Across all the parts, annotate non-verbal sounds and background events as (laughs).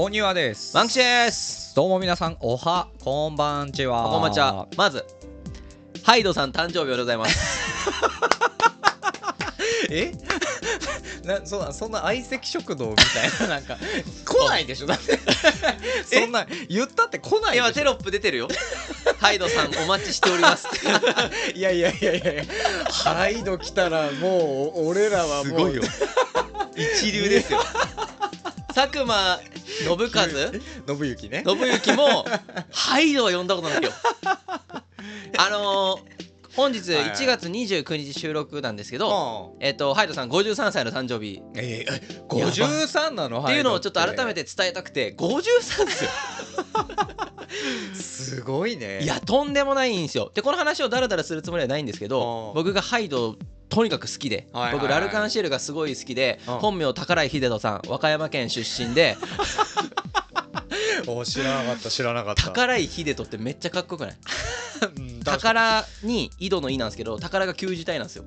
大庭です。マンクシです。どうも皆さんおはこんばんちは。こんばんちは。まずハイドさん誕生日おめでとうございます。(laughs) え？(laughs) なそんなそんな相席食堂みたいななんか。来ないでしょだって。(laughs) そんな言ったって来ないでしょ。今テロップ出てるよ。ハイドさんお待ちしておりますいやいやいやいやハイド来たらもう俺らはもう。一流ですよ佐久間信 (laughs) 和信行ね。信行もハイドは呼んだことないよ。(laughs) あのー本日はいはい。1月29日収録なんですけど、うんえっとハイドさん53歳の誕生日。えー、53なの？っていうのをちょっと改めてて伝えたくて53ですよ。(laughs) すごいね。いやとんでもないんですよ。でこの話をダラダラするつもりはないんですけどうん僕がハイドとにかく好きで、はいはいはい。僕ラルカンシェルがすごい好きで、うん。本名宝井秀人さん和歌山県出身で。(laughs) お知らなかった知らなかった。宝井秀人ってめっちゃかっこよくない？宝に。井戸の井なんですけど宝が旧字体なんですよ。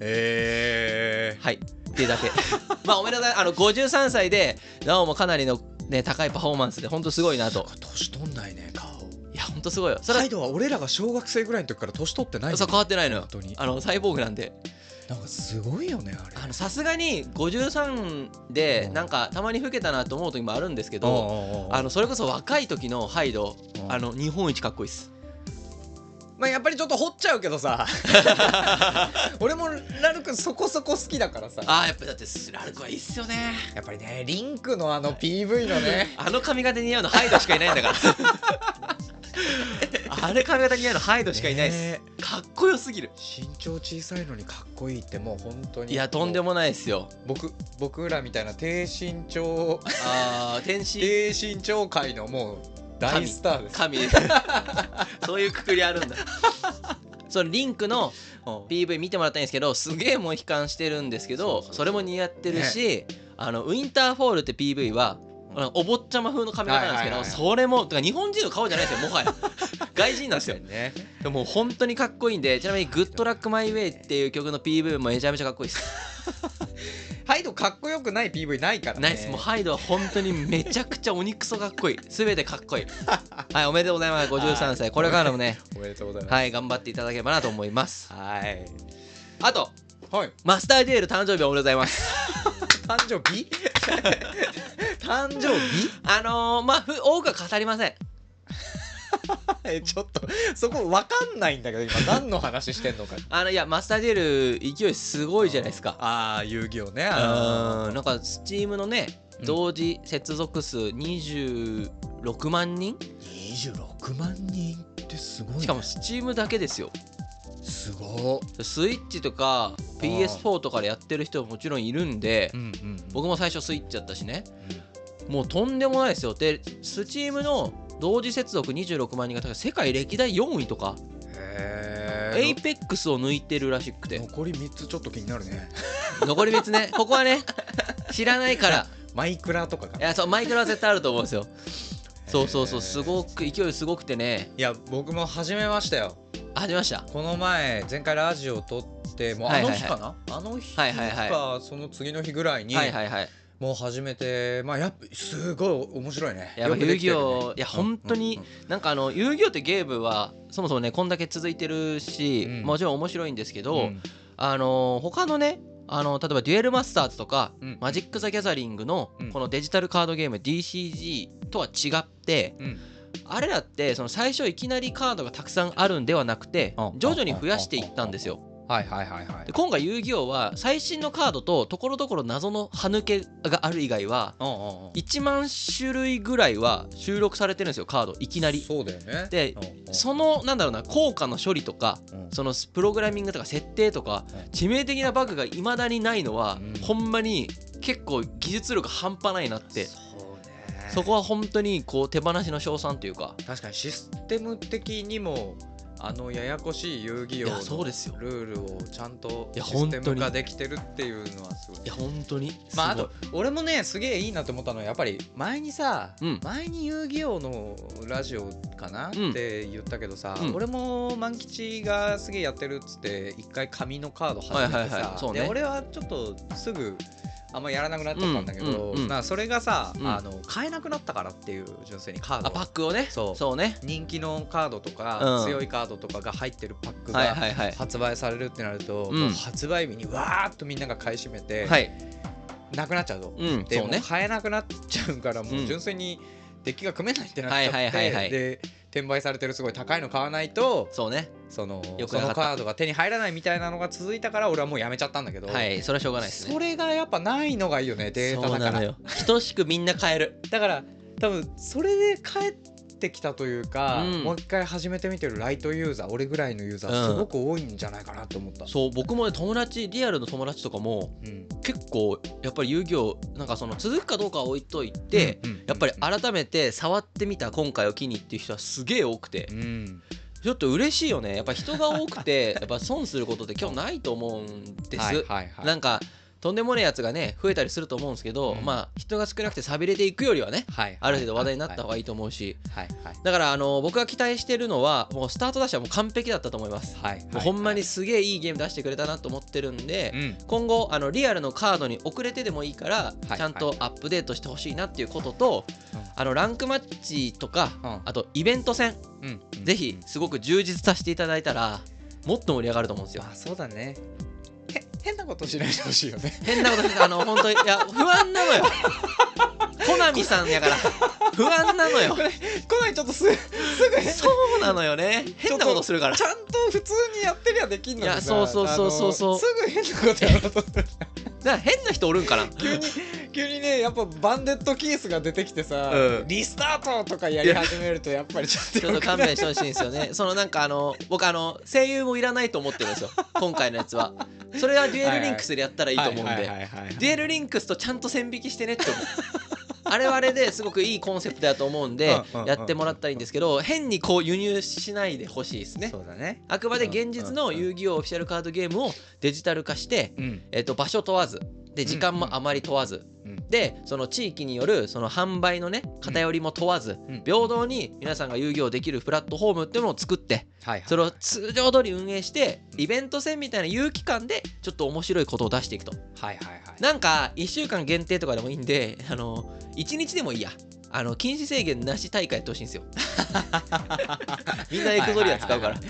へえはい。っていうだけ。(laughs) まあおめでとうあの53歳でなおもかなりのね高いパフォーマンスで本当すごいなと。年取んないね顔いや本当すごいよ。それはサイドは俺らが小学生ぐらいの時から年取ってないそう変わってないのよ。本当に。あのサイボーグなんで。なんかすごいよねあれ。あのさすがに53でうん。なんかたまに老けたなと思う時もあるんですけどどあのそれこそ若い時のハイドうん。あの日本一かっこいいっす。まあやっぱりちょっと掘っちゃうけどさ。(laughs) 俺もラルクそこそこ好きだからさ。あーやっぱだってラルクはいいっすよね。やっぱりねリンクのあの PV のね。(laughs) あの髪型似合うのハイドしかいないんだから (laughs) あれ髪型似合うのハイドしかいないっす。ね。かっこよすぎる。身長小さいのにかっこいいってもう本当に。いやとんでもないっすよ。僕僕らみたいな低身長。あー天使。低身長界のもう大スターです。神 (laughs) そういうくくりあるんだ。そのリンクのうん。PV 見てもらったんですけどすげえモヒカンしてるんですけどそうそうそう。それも似合ってるし、あの winter fall って PV はあのお坊ちゃま風の髪型なんですけど、はいはいはいそれも日本人の顔じゃないですよもはや。(laughs) 外人なんですよ。ね。でも本当にかっこいいんでちなみに「 GOOD LUCK MY WAY」っていう曲の PV もめちゃめちゃかっこいいです。(laughs) HYDE かっこよくない PV ないからね。ナイス。もう HYDE は本当にめちゃくちゃくそかっこいい。全てかっこいい。(laughs) はいおめでとうございます。53歳これからもね。おめでとうございます。はい頑張っていただければなと思います。はい。あとはい。マスターデール誕生日おめでとうございます誕生日？(laughs) 誕生日？あのー、まあふ多くは語りません。(laughs) えちょっとそこわかんないんだけど今何の話してんのか。(laughs) あのいやマスターデール勢いすごいじゃないですか。ああ遊戯王ねうんなんかスチームのねうん。同時接続数26万人？26万人ってすごい、ね、しかもスチームだけですよすごスイッチとか PS4 とかでやってる人ももちろんいるんでうんうん僕も最初スイッチやったしね。もうとんでもないですよ。で Steam の同時接続26万人が世界歴代4位とか。へ Apex を抜いてるらしくて。残り3つちょっと気になるね。(laughs) 残り別ね。ここはね知らないから。マイクラとかか。いやそうマイクラは絶対あると思うんですよ。そうそうそうすごく勢いすごくてね。いや僕も始めましたよ。あ始めました。この前前回ラジオ撮ってもうあはいはいはい。の日かな、あの日か、はいはいはその次の日ぐらいに、はいはいはい。もう始めてまあやっぱすごい面白いね。やっぱ遊戯よくできてるね。王いや本当になんかあの遊戯王ってゲームはそもそもねこんだけ続いてるし、うん。もちろん面白いんですけど、うん。あの他のねあの例えばデュエルマスターズとか、うん。マジック・ザ・ギャザリングのうん。このデジタルカードゲーム DCG とは違ってうんあれらってその最初いきなりカードがたくさんあるんではなくてうん。徐々に増やしていったんですよ。はいはいはいはい。で今回遊戯王は最新のカードとところどころ謎の歯抜けがある以外はうんうんうん。1万種類ぐらいは収録されてるんですよカード。いきなり。そうだよね。でそのなんだろうな効果の処理とかうん。そのプログラミングとか設定とかうん。致命的なバグがいまだにないのは、うん。ほんまに結構技術力半端ないなって。そうねそこは本当にこう手放しの賞賛というか。確かにシステム的にもあのややこしい遊戯王いやそうですよ。のルールをちゃんとシステム化できてるっていうのはすごい。いや本当に。まああと俺もねすげえいいなと思ったのはやっぱり前にさ、うん。前に遊戯王のラジオかな、うん。って言ったけどさ、うん。俺も万吉がすげえやってるっつって一回紙のカード始めてさ、はいはいはい。そうね。で俺はちょっとすぐあんまやらなくなっちゃったんだけど、うんそれがさ、うん。あの買えなくなったからっていう純粋にカード。あパックをね。そう。そうね。人気のカードとか、うん。強いカードとかが入ってるパックはいが発売されるってなると、発売日にわーっとみんなが買い占めて、はい。なくなっちゃうと。うん。でも買えなくなっちゃうからもううん。純粋にデッキが組めないってなっちゃって、はいはいはいはい。で転売されてるすごい高いの買わないとそうね。そのそのカードが手に入らないみたいなのが続いたから俺はもうやめちゃったんだけど、はいそれはしょうがないですね。それがやっぱないのがいいよねデータだから。等しくみんな買える。だから多分それで帰ってきたというか、うん。もう一回始めてみてるライトユーザー俺ぐらいのユーザーうん。すごく多いんじゃないかなと思った、そう僕もね友達リアルの友達とかもうん。結構やっぱり遊戯王なんかその続くかどうかは置いといて、うんうん。やっぱり改めて触ってみた今回を機にっていう人はすげえ多くて。うん。ちょっと嬉しいよね。やっぱ人が多くて (laughs) やっぱ損することって今日ないと思うんです、はいはいはい。なんかとんでもないやつがね増えたりすると思うんですけど、うん。まあ人が少なくて寂れていくよりはねはい。ある程度話題になった方がい。いと思うし。はい。はい。だからあの僕が期待してるのはもうスタートダッシュはもう完璧だったと思います、はい。はい。もうほんまにすげえいいゲーム出してくれたなと思ってるんで、うん。今後あのリアルのカードに遅れてでもいいから、はい。ちゃんとアップデートしてほしいなっていうことと、うん。あのランクマッチとか、うん。あとイベント戦、うん。うん。ぜひすごく充実させていただいたらもっと盛り上がると思うんですよ。ま。あそうだねへ変なことしないでほしいよね変なことしてあの本当にいや不安なのよ。(laughs) コナミさんやから不安なのよ。こないちょっとすすぐ変そうなのよね。変なことするからち。ゃんと普通にやってりゃできんのにさいやそうそうそうそうそうすぐ変なことやろうとするだから変な人おるんかな？急に急にねやっぱバンデットキースが出てきてさ、うんリスタートとかやり始めるとやっぱりちょっと勘弁してほしいんですよね。そのなんかあの僕あの声優もいらないと思ってるんですよ。今回のやつは。それはデュエルリンクスでやったらいいと思うんで。デュエルリンクスとちゃんと線引きしてねって思う。あれはあれですごくいいコンセプトだと思うんでやってもらったらいいんですけど変にこう輸入しないでほしいですね。そうだね。あくまで現実の遊戯王オフィシャルカードゲームをデジタル化して、うん。えっと場所問わずで時間もあまり問わず、うん。でその地域によるその販売のね偏りも問わず、うん。平等に皆さんが遊戯王できるプラットフォームっていうのを作ってはいはいそれを通常通り運営してイベント戦みたいな有期間でちょっと面白いことを出していくと。はいはいはい。なんか1週間限定とかでもいいんで (laughs) あの1日でもいいや。あの禁止制限なし大会やってほしいんですよ。(laughs) みんなエクゾリア使うから。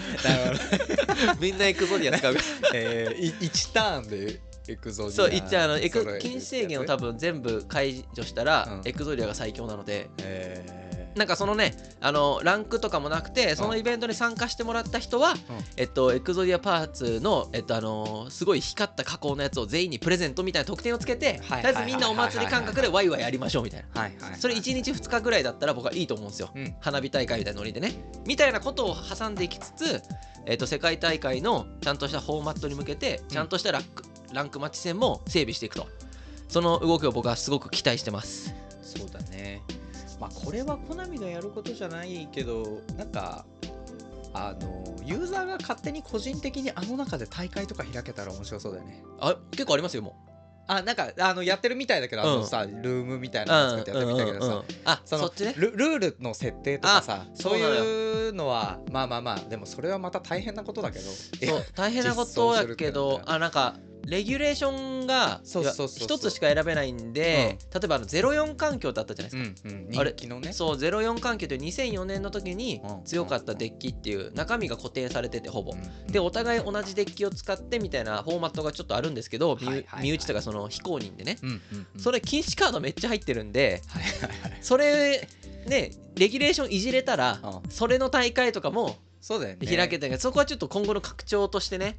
みんなエクゾリア使うから。(laughs) えー、1ターンでエクゾリアそう一応あのエク禁止制限を多分全部解除したら、うん。エクゾリアが最強なので。えなんかそのねあのランクとかもなくてそのイベントに参加してもらった人は、えっと、エクゾディアパーツの、えっとあのーすごい光った加工のやつを全員にプレゼントみたいな特典をつけてとりはいあえずみんなお祭り感覚でワイワイやりましょうみたいな。ー、はいはいそれ1日2日ぐらいだったら僕はいいと思うんですよ。うん。花火大会みたいなノリでね。みたいなことを挟んでいきつつ、えっと世界大会のちゃんとしたフォーマットに向けてちゃんとしたランク,、ランクマッチ戦も整備していくと。その動きを僕はすごく期待してます。そうだね。まあこれはコナミがやることじゃないけどなんかあのユーザーが勝手に個人的にあの中で大会とか開けたら面白そうだよね。あ結構ありますよもあなんかあのやってるみたいだけど、あのさルームみたいうなの作ってやってるみたいだけどさ、あそのルルールの設定とかさそういうのはまあまあまあでもそれはまた大変なことだけど。そう大変なことやけど (laughs) あなんかレギュレーションが一つしか選べないんで、例えばあの04環境だったじゃないですか、うんうん。ね。そう04環境って2004年の時にうん強かったデッキっていう中身が固定されててほぼ、うん。でお互い同じデッキを使ってみたいなフォーマットがちょっとあるんですけど、身はいはいはい。身内とかその非公認でね、うんうんうん。それ禁止カードめっちゃ入ってるんではいはいはい。それねレギュレーションいじれたらうん。それの大会とかもそうだよね。開けたけど、そこはちょっと今後の拡張としてね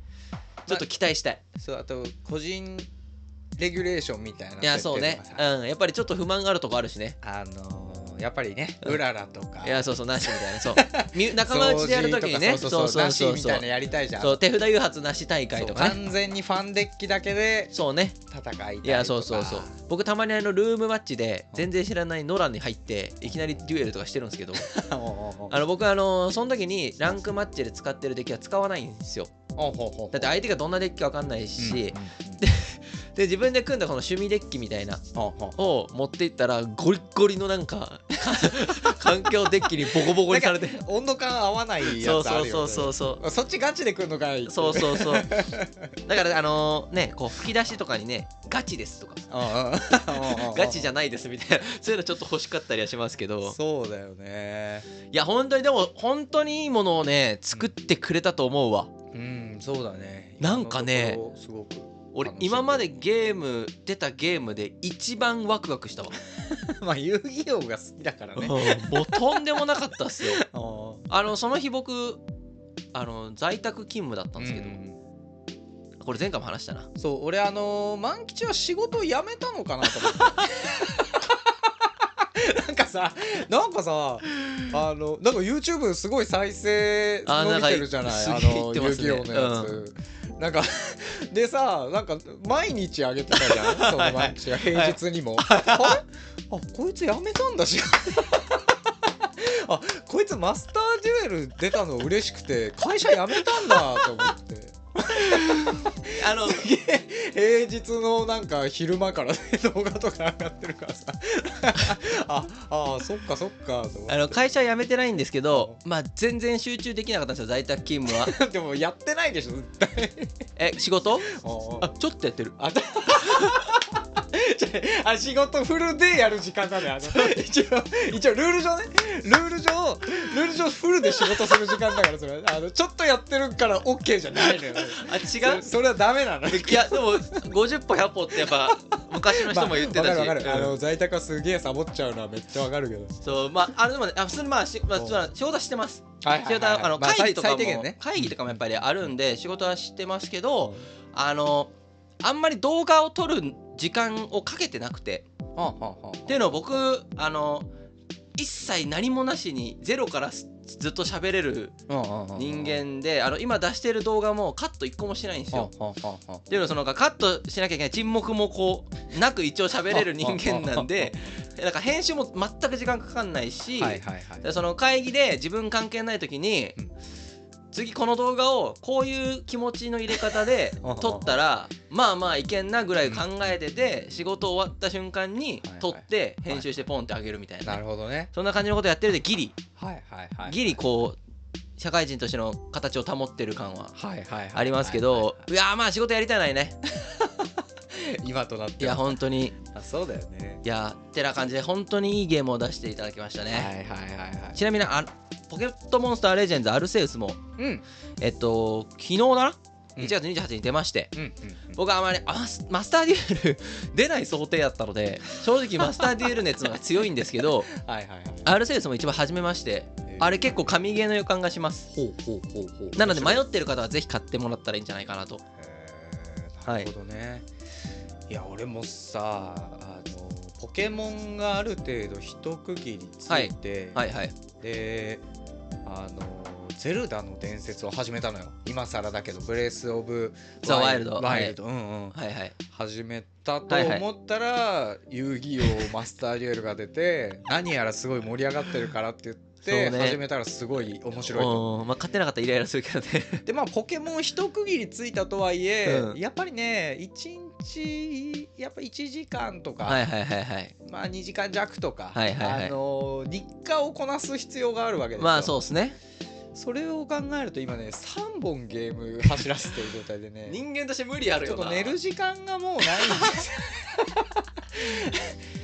ちょっと期待したい。そうあと個人レギュレーションみたいないやそうね。うん。やっぱりちょっと不満があるとこあるしね。あのーやっぱりねうららとか。いやそうそうなしみたいな。そう。(laughs) み仲間内でやるときにね。そうそうそうなしみたいなやりたいじゃん。そう手札誘発なし大会そうとかね。完全にファンデッキだけでそうね。戦いたいやそうそうそう。僕たまにあのルームマッチで全然知らないノラに入っていきなりデュエルとかしてるんですけど。(laughs) あの僕あのその時にランクマッチで使ってるデッキは使わないんですよだって相手がどんなデッキか分かんないし、で自分で組んだこの趣味デッキみたいな。を持っていったらゴリッゴリのなんか (laughs) 環境デッキにボコボコにされて。温度感合わないやつあるよ、ね、そうそうそうそうそっちガチで来るのかいそうそうそう。(laughs) だからあのねこう吹き出しとかにねガチですとか。ガガチじゃないですみたいな。そういうのちょっと欲しかったりはしますけど。そうだよね。いや本当にでも本当にいいものをね作ってくれたと思うわ。うんそうだね。なんかねすごく俺今までゲーム出たゲームで一番ワクワクしたわ。(laughs) まあ遊戯王が好きだからね。もうとんでもなかったっすよ。(laughs) ああのその日僕あの在宅勤務だったんですけど、これ前回も話したな。そう俺あのー万吉は仕事を辞めたのかなと思って (laughs) (laughs) なんかさなんかさあのなんか YouTube すごい再生あ伸びてるじゃない？あの遊戯王のやつ、なんか (laughs) でさなんか毎日上げてたじゃん？その万吉が平日にも、あれ？あこいつ辞めたんだし (laughs) あこいつマスターデュエル出たの嬉しくて会社辞めたんだと思って (laughs) あの平日のなんか昼間からね動画とか上がってるからさ。(laughs) ああそっかそっかあの会社辞めてないんですけどまあ全然集中できなかったんですよ在宅勤務は。(laughs) でもやってないでしょ絶対。え仕事？ああちょっとやってる。あた (laughs) あ仕事フルでやる時間なのよあの。一応一応ルール上ね。ルール上ルール上フルで仕事する時間だからそれ。あのちょっとやってるから OK じゃないのよ。あ違う？そそれはダメなの。いやでも50歩100歩ってやっぱ (laughs) 昔の人も言ってたし、まああの在宅はすげえサボっちゃうのはめっちゃわかるけど。そうまああのでもねあ普通にまあし、まあ、おそう仕事はしてます。はい仕事は会議とかも、ね。会議とかもやっぱりあるんで仕事はしてますけどあのあんまり動画を撮る時間をかけてなくて。っていうのを僕あの一切何もなしにゼロからすずっと喋れる人間であの今出してる動画もカット一個もしないんですよ。っていうのはそのカットしなきゃいけない沈黙もこうなく一応喋れる人間なんでなんか編集も全く時間かかんないし、その会議で自分関係ない時に、うん次この動画をこういう気持ちの入れ方で撮ったらまあまあいけんなぐらい考えてて仕事終わった瞬間に撮って編集してポンってあげるみたいな、なるほどね。そんな感じのことやってるんでギリ。はいはいはい。ギリこう社会人としての形を保ってる感はありますけどいやーまあ仕事やりたいないね (laughs) (laughs) 今となっていやは本当に。あそうだよね。いやってな感じで本当にいいゲームを出していただきましたね、はいはいはいはい。ちなみにあポケットモンスターレジェンズアルセウスもうん。えっと昨日だな？うん。1月28日に出まして、うんうん僕はあまりあマスターデュエル (laughs) 出ない想定だったので正直マスターデュエル熱のが強いんですけど (laughs) はいはいはい。アルセウスも一番初めましてあれ結構神ゲーの予感がします。ほうほうほうほう。なので迷ってる方はぜひ買ってもらったらいいんじゃないかなと。へーなるほどね、い、や俺もさあのポケモンがある程度一区切りついて、はい。はいであのゼルダの伝説を始めたのよ。今更だけどブレス・オブ・ザワイルド。ワイルド、うんうん。はいはい。始めたとはいはい。思ったら、遊戯王マスターデュエルが出て何やらすごい盛り上がってるからって言って、ね。始めたらすごい面白いと。うん。まあ買ってなかったらイライラするけどね。でまあポケモン一区切りついたとはいえ、うん。やっぱりね1日やっぱ1時間とか、はいはいはいはい。まあ2時間弱とか、はいはいはい。あの日課をこなす必要があるわけですよ。まあそうですね。それを考えると今ね3本ゲーム走らせてる状態でね (laughs) 人間として無理あるちょよなっと寝る時間がもうないんです。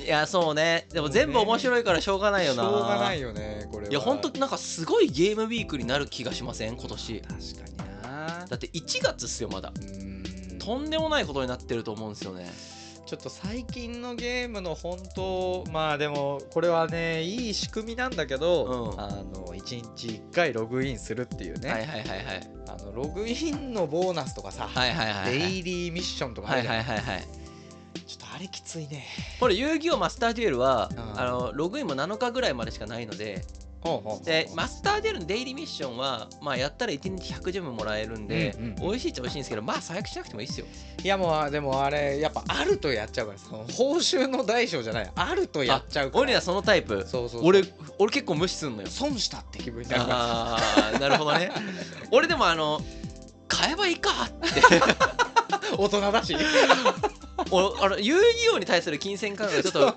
(laughs) いやそうね。でも全部面白いからしょうがないよな。しょうがないよねこれは。いやほんとなんかすごいゲームウィークになる気がしません？今年。確かにな。だって1月っすよまだ。うーんとんでもないことになってると思うんですよね。ちょっと最近のゲームの本当まあでもこれはねいい仕組みなんだけど、うん。あの1日1回ログインするっていうね、はいはいはいはい。あのログインのボーナスとかさ、はいはいはいはい。デイリーミッションとかあはいるじゃん、はいはいはいちょっとあれきついね。これ遊戯王マスターデュエルはうん。あのログインも7日ぐらいまでしかないのででマスターデュエルのデイリーミッションはまあやったら1日100ジェムもらえるんでうんうん。美味しいっちゃ美味しいんですけどまあ最悪しなくてもいいっすよ。いやもうでもあれやっぱあるとやっちゃうからその報酬の大小じゃないあるとやっちゃうから。俺らそのタイプ。そうそうそう。俺俺結構無視すんのよ。損したって気分になるから。ああなるほどね。(laughs) 俺でもあの買えばいいかって大人だし。(laughs) 俺あの遊戯王に対する金銭感覚がちょっ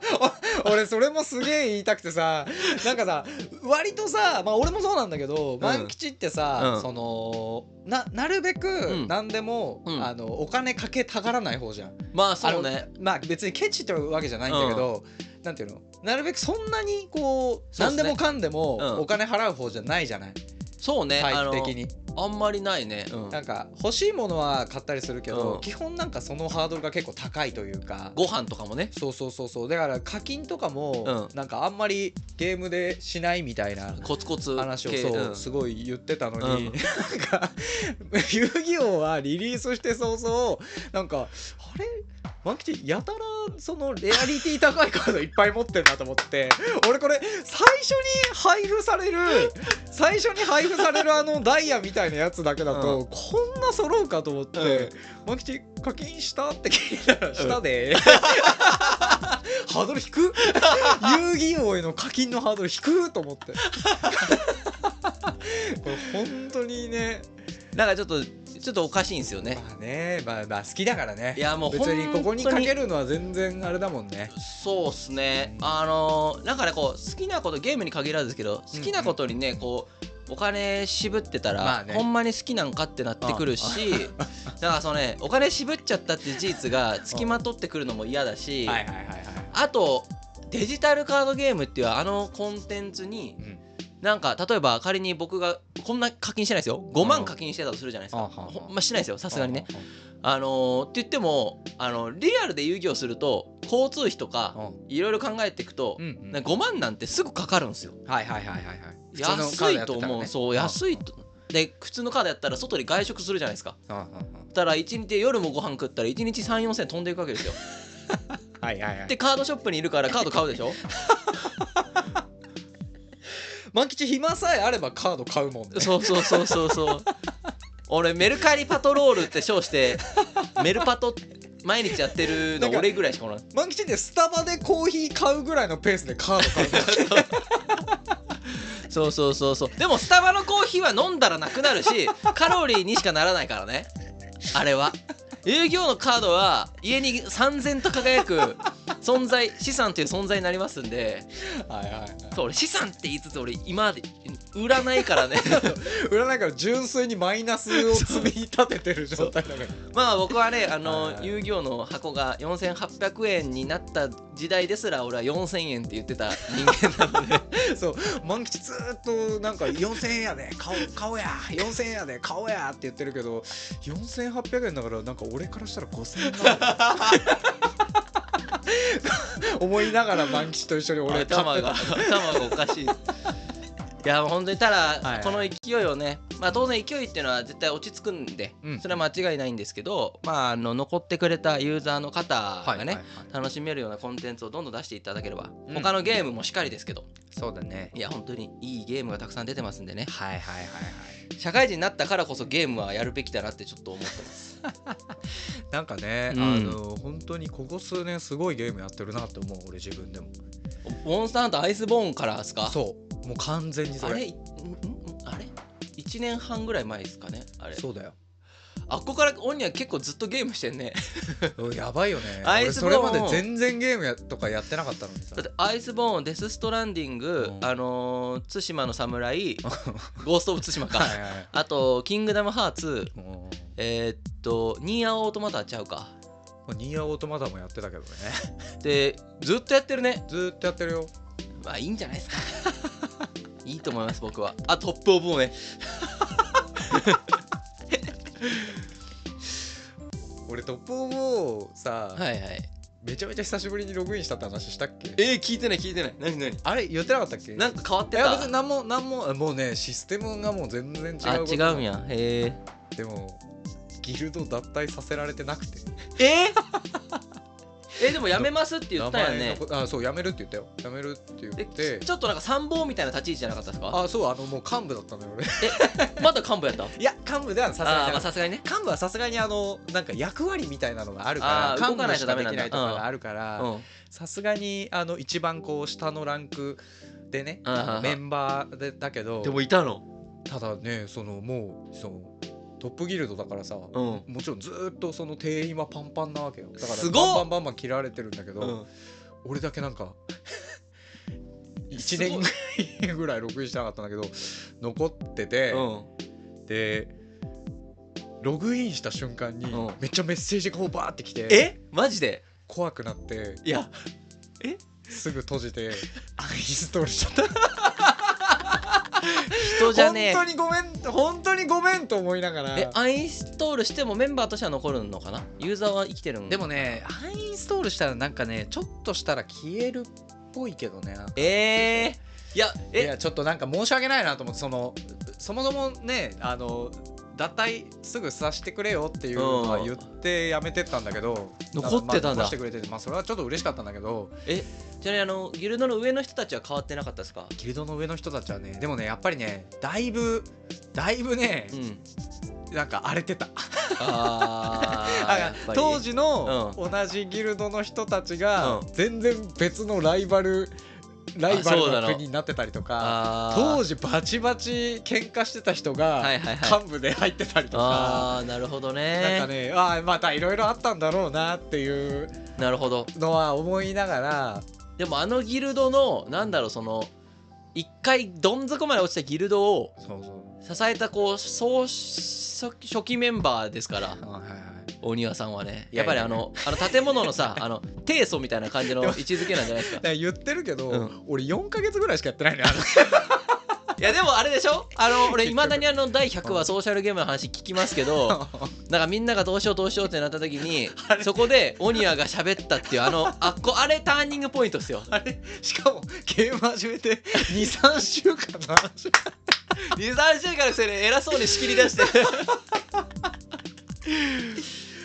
と。俺それもすげえ言いたくてさなんかさ割とさまあ俺もそうなんだけど、万吉ってさ、うん。そのななるべうくん。何でも、うん。あのお金かけたがらない方じゃん。まあそうね。まあ別にケチってわけじゃないんだけど、なんていうの？なるべくそんなにこう何でもかんでもうん。お金払う方じゃないじゃない、そうねあのタイプ的に。あんまりないね、うん。なんか欲しいものは買ったりするけど、うん。基本なんかそのハードルが結構高いというか。ご飯とかもね。そうそうそうそう。だから課金とかも、うなんかあんまりゲームでしないみたいなコツコツ。話を系そう、ん。すごい言ってたのに、うん。なんか遊戯王はリリースして早々なんかあれ？マキチやたらそのレアリティ高いカードいっぱい持ってんなと思って。俺これ最初に配布される最初に配布されるあのダイヤみたいなやつだけだと、うこんな揃うかと思って、うん。マキチ課金したって聞いたらしたで、(laughs) ハードル低く遊戯王への課金のハードル低くと思って。(laughs) これ本当にね。なんかちょっとちょっとおかしいんですよね。まあねまあまあ好きだからね。いやもう別にここにかけるのは全然あれだもんね。そうっすね。あのーなんかねこう好きなことゲームに限らずですけど好きなことにねこうお金渋ってたら、まあね。ほんまに好きなんかってなってくるし (laughs) だからそのねお金渋っちゃったって事実がつきまとってくるのも嫌だし、あとデジタルカードゲームっていうあのコンテンツにうんなんか例えば仮に僕がこんな課金してないですよ。5うん。万課金してたとするじゃないですか。ほんましてないですよさすがにね。ああのーって言ってもあのリアルで遊戯をすると交通費とかいろいろ考えていくと、うんうん。なんか5万なんてすぐかかるんですよ。はいはいはいはいはい。安いと思う、そう安いいとで普通のカードやったら外で外食するじゃないですか。たら1日夜もご飯食ったら1日3 4千飛んでいくわけですよ。(laughs) はいはいはい。でカードショップにいるからカード買うでしょ (laughs) 万吉暇さえあればカード買うもんね。そうそうそうそうそう。俺メルカリパトロールって称してメルパト毎日やってるの俺ぐらいしかおらん。万吉ってスタバでコーヒー買うぐらいのペースでカード買うそうそうそうそう。でもスタバのコーヒーは飲んだらなくなるしカロリーにしかならないからね。あれは遊戯王のカードは家に3000と輝く存在資産という存在になりますんで。はいはいはい。そう俺資産って言いつつ俺今まで売らないからね。(laughs) 占いから純粋にマイナスを積み立ててる状態だから。まあ僕はねあの、はいはい。遊戯王の箱が4800円になった時代ですら俺は4000円って言ってた人間なので。(laughs) そう。万吉ずーっとなんか4000円やで買おう買おうや4000円やで買おうやって言ってるけど4800円だからなんか俺からしたら5000円なの (laughs) 思いながら万吉と一緒に俺買って頭が頭がおかしい。いや本当にただ、はい。この勢いをねまあ当然勢いっていうのは絶対落ち着くんで、うん。それは間違いないんですけどまああの残ってくれたユーザーの方がね、はいはいはい。楽しめるようなコンテンツをどんどん出していただければ、うん。他のゲームもしっかりですけど。そうだね。いや本当にいいゲームがたくさん出てますんでね。はいはいはいはい。社会人になったからこそゲームはやるべきだなってちょっと思ってます (laughs) なんかね、うん。あの本当にここ数年すごいゲームやってるなって思う俺自分でも。モンスターハンターアイスボーンからですか？そう。もう完全にそれ。あれ？あれ？1年半ぐらい前ですかねあれ。そうだよあっこからオンには結構ずっとゲームしてんね。うんやばいよね。(laughs) アイスボーン。俺それまで全然ゲームやとかやってなかったのにさ。だってアイスボーンデス・ストランディング、うん。あのー対馬の侍 (laughs) ゴースト・オブ・対馬か、はいはいあとキングダム・ハーツもえーっとニーアオートマタちゃうか。うニーアオートマタもやってたけどね。でずっとやってるね。ずーっとやってるよ。まあいいんじゃないですか。いいと思います僕は。あトップ・オブ・オ (laughs) メ (laughs) 俺トップオブをさ、はいはい。めちゃめちゃ久しぶりにログインしたって話したっけ？えー、聞いてない聞いてない。何何？あれ言ってなかったっけ？なんか変わっていや別にた何も何ももうねシステムがもう全然違うあ違うんや。へでもギルド脱退させられてなくて。ええー、えでもやめますって言ったよね。あそうやめるって言ったよ。やめるって言って。ちょっとなんか参謀みたいな立ち位置じゃなかったですか？あそうあのもう幹部だったのよ俺。まだ幹部やった？(laughs) いや幹部ではさすがにさすがにね。幹部はさすがにあのなんか役割みたいなのがあるから幹部しかできないとかがあるからうんさすがにあの一番こう下のランクでねメンバーでだけどでもいたの？ただねそのもうそのトップギルドだからさ、うん。もちろんずーっとその定員はパンパンなわけよ。だからすごっ。バンバンバンバン切られてるんだけど、うん。俺だけなんかす1ごい年ぐらいログインしてなかったんだけど残ってて、うん。でログインした瞬間にうん。めっちゃメッセージがこうバーってきてえ？マジで？怖くなっていや。すぐ閉じて (laughs) アンインストールしちゃった (laughs) 人じゃねえ。本当にごめん本当にごめんと思いながら。えアンインストールしてもメンバーとしては残るのかな？ユーザーは生きてるんでもねアンインストールしたらなんかねちょっとしたら消えるっぽいけどねえー、いやいえやちょっとなんか申し訳ないなと思ってそのそもそもねあの脱退すぐさしてくれよっていうのは言ってやめてったんだけど残ってたんだ。まあ残してくれててまあそれはちょっと嬉しかったんだけどえちなみにあのギルドの上の人たちは変わってなかったですか？ギルドの上の人たちはねでもねやっぱりねだいぶだいぶねう、ん。なんか荒れてた。(laughs) 当時の同じギルドの人たちがうん。全然別のライバルライバルのの国になってたりとか当時バチバチ喧嘩してた人がはいはいはい。幹部で入ってたりとか。あーなるほどね。なんかねああまたいろいろあったんだろうなっていうなるほど。のは思いながら。でもあのギルドのなんだろうその一回どん底まで落ちたギルドを支えたこう総初初期メンバーですから。はいはいはい大庭さんはねいややっぱりあのあの建物のさ (laughs) あの低層みたいな感じの位置づけなんじゃないですか？言ってるけど、うん。俺4か月ぐらいしかやってないのよあの。(laughs) いやでもあれでしょ？あの俺いまだにあの第100話ソーシャルゲームの話聞きますけど (laughs) なんかみんながどうしようどうしようってなった時にそこでオニアが喋ったっていうあのあこあれターニングポイントっすよ。あれ？しかもゲーム始めて23週間の話。23週間のくせに偉そうに仕切り出して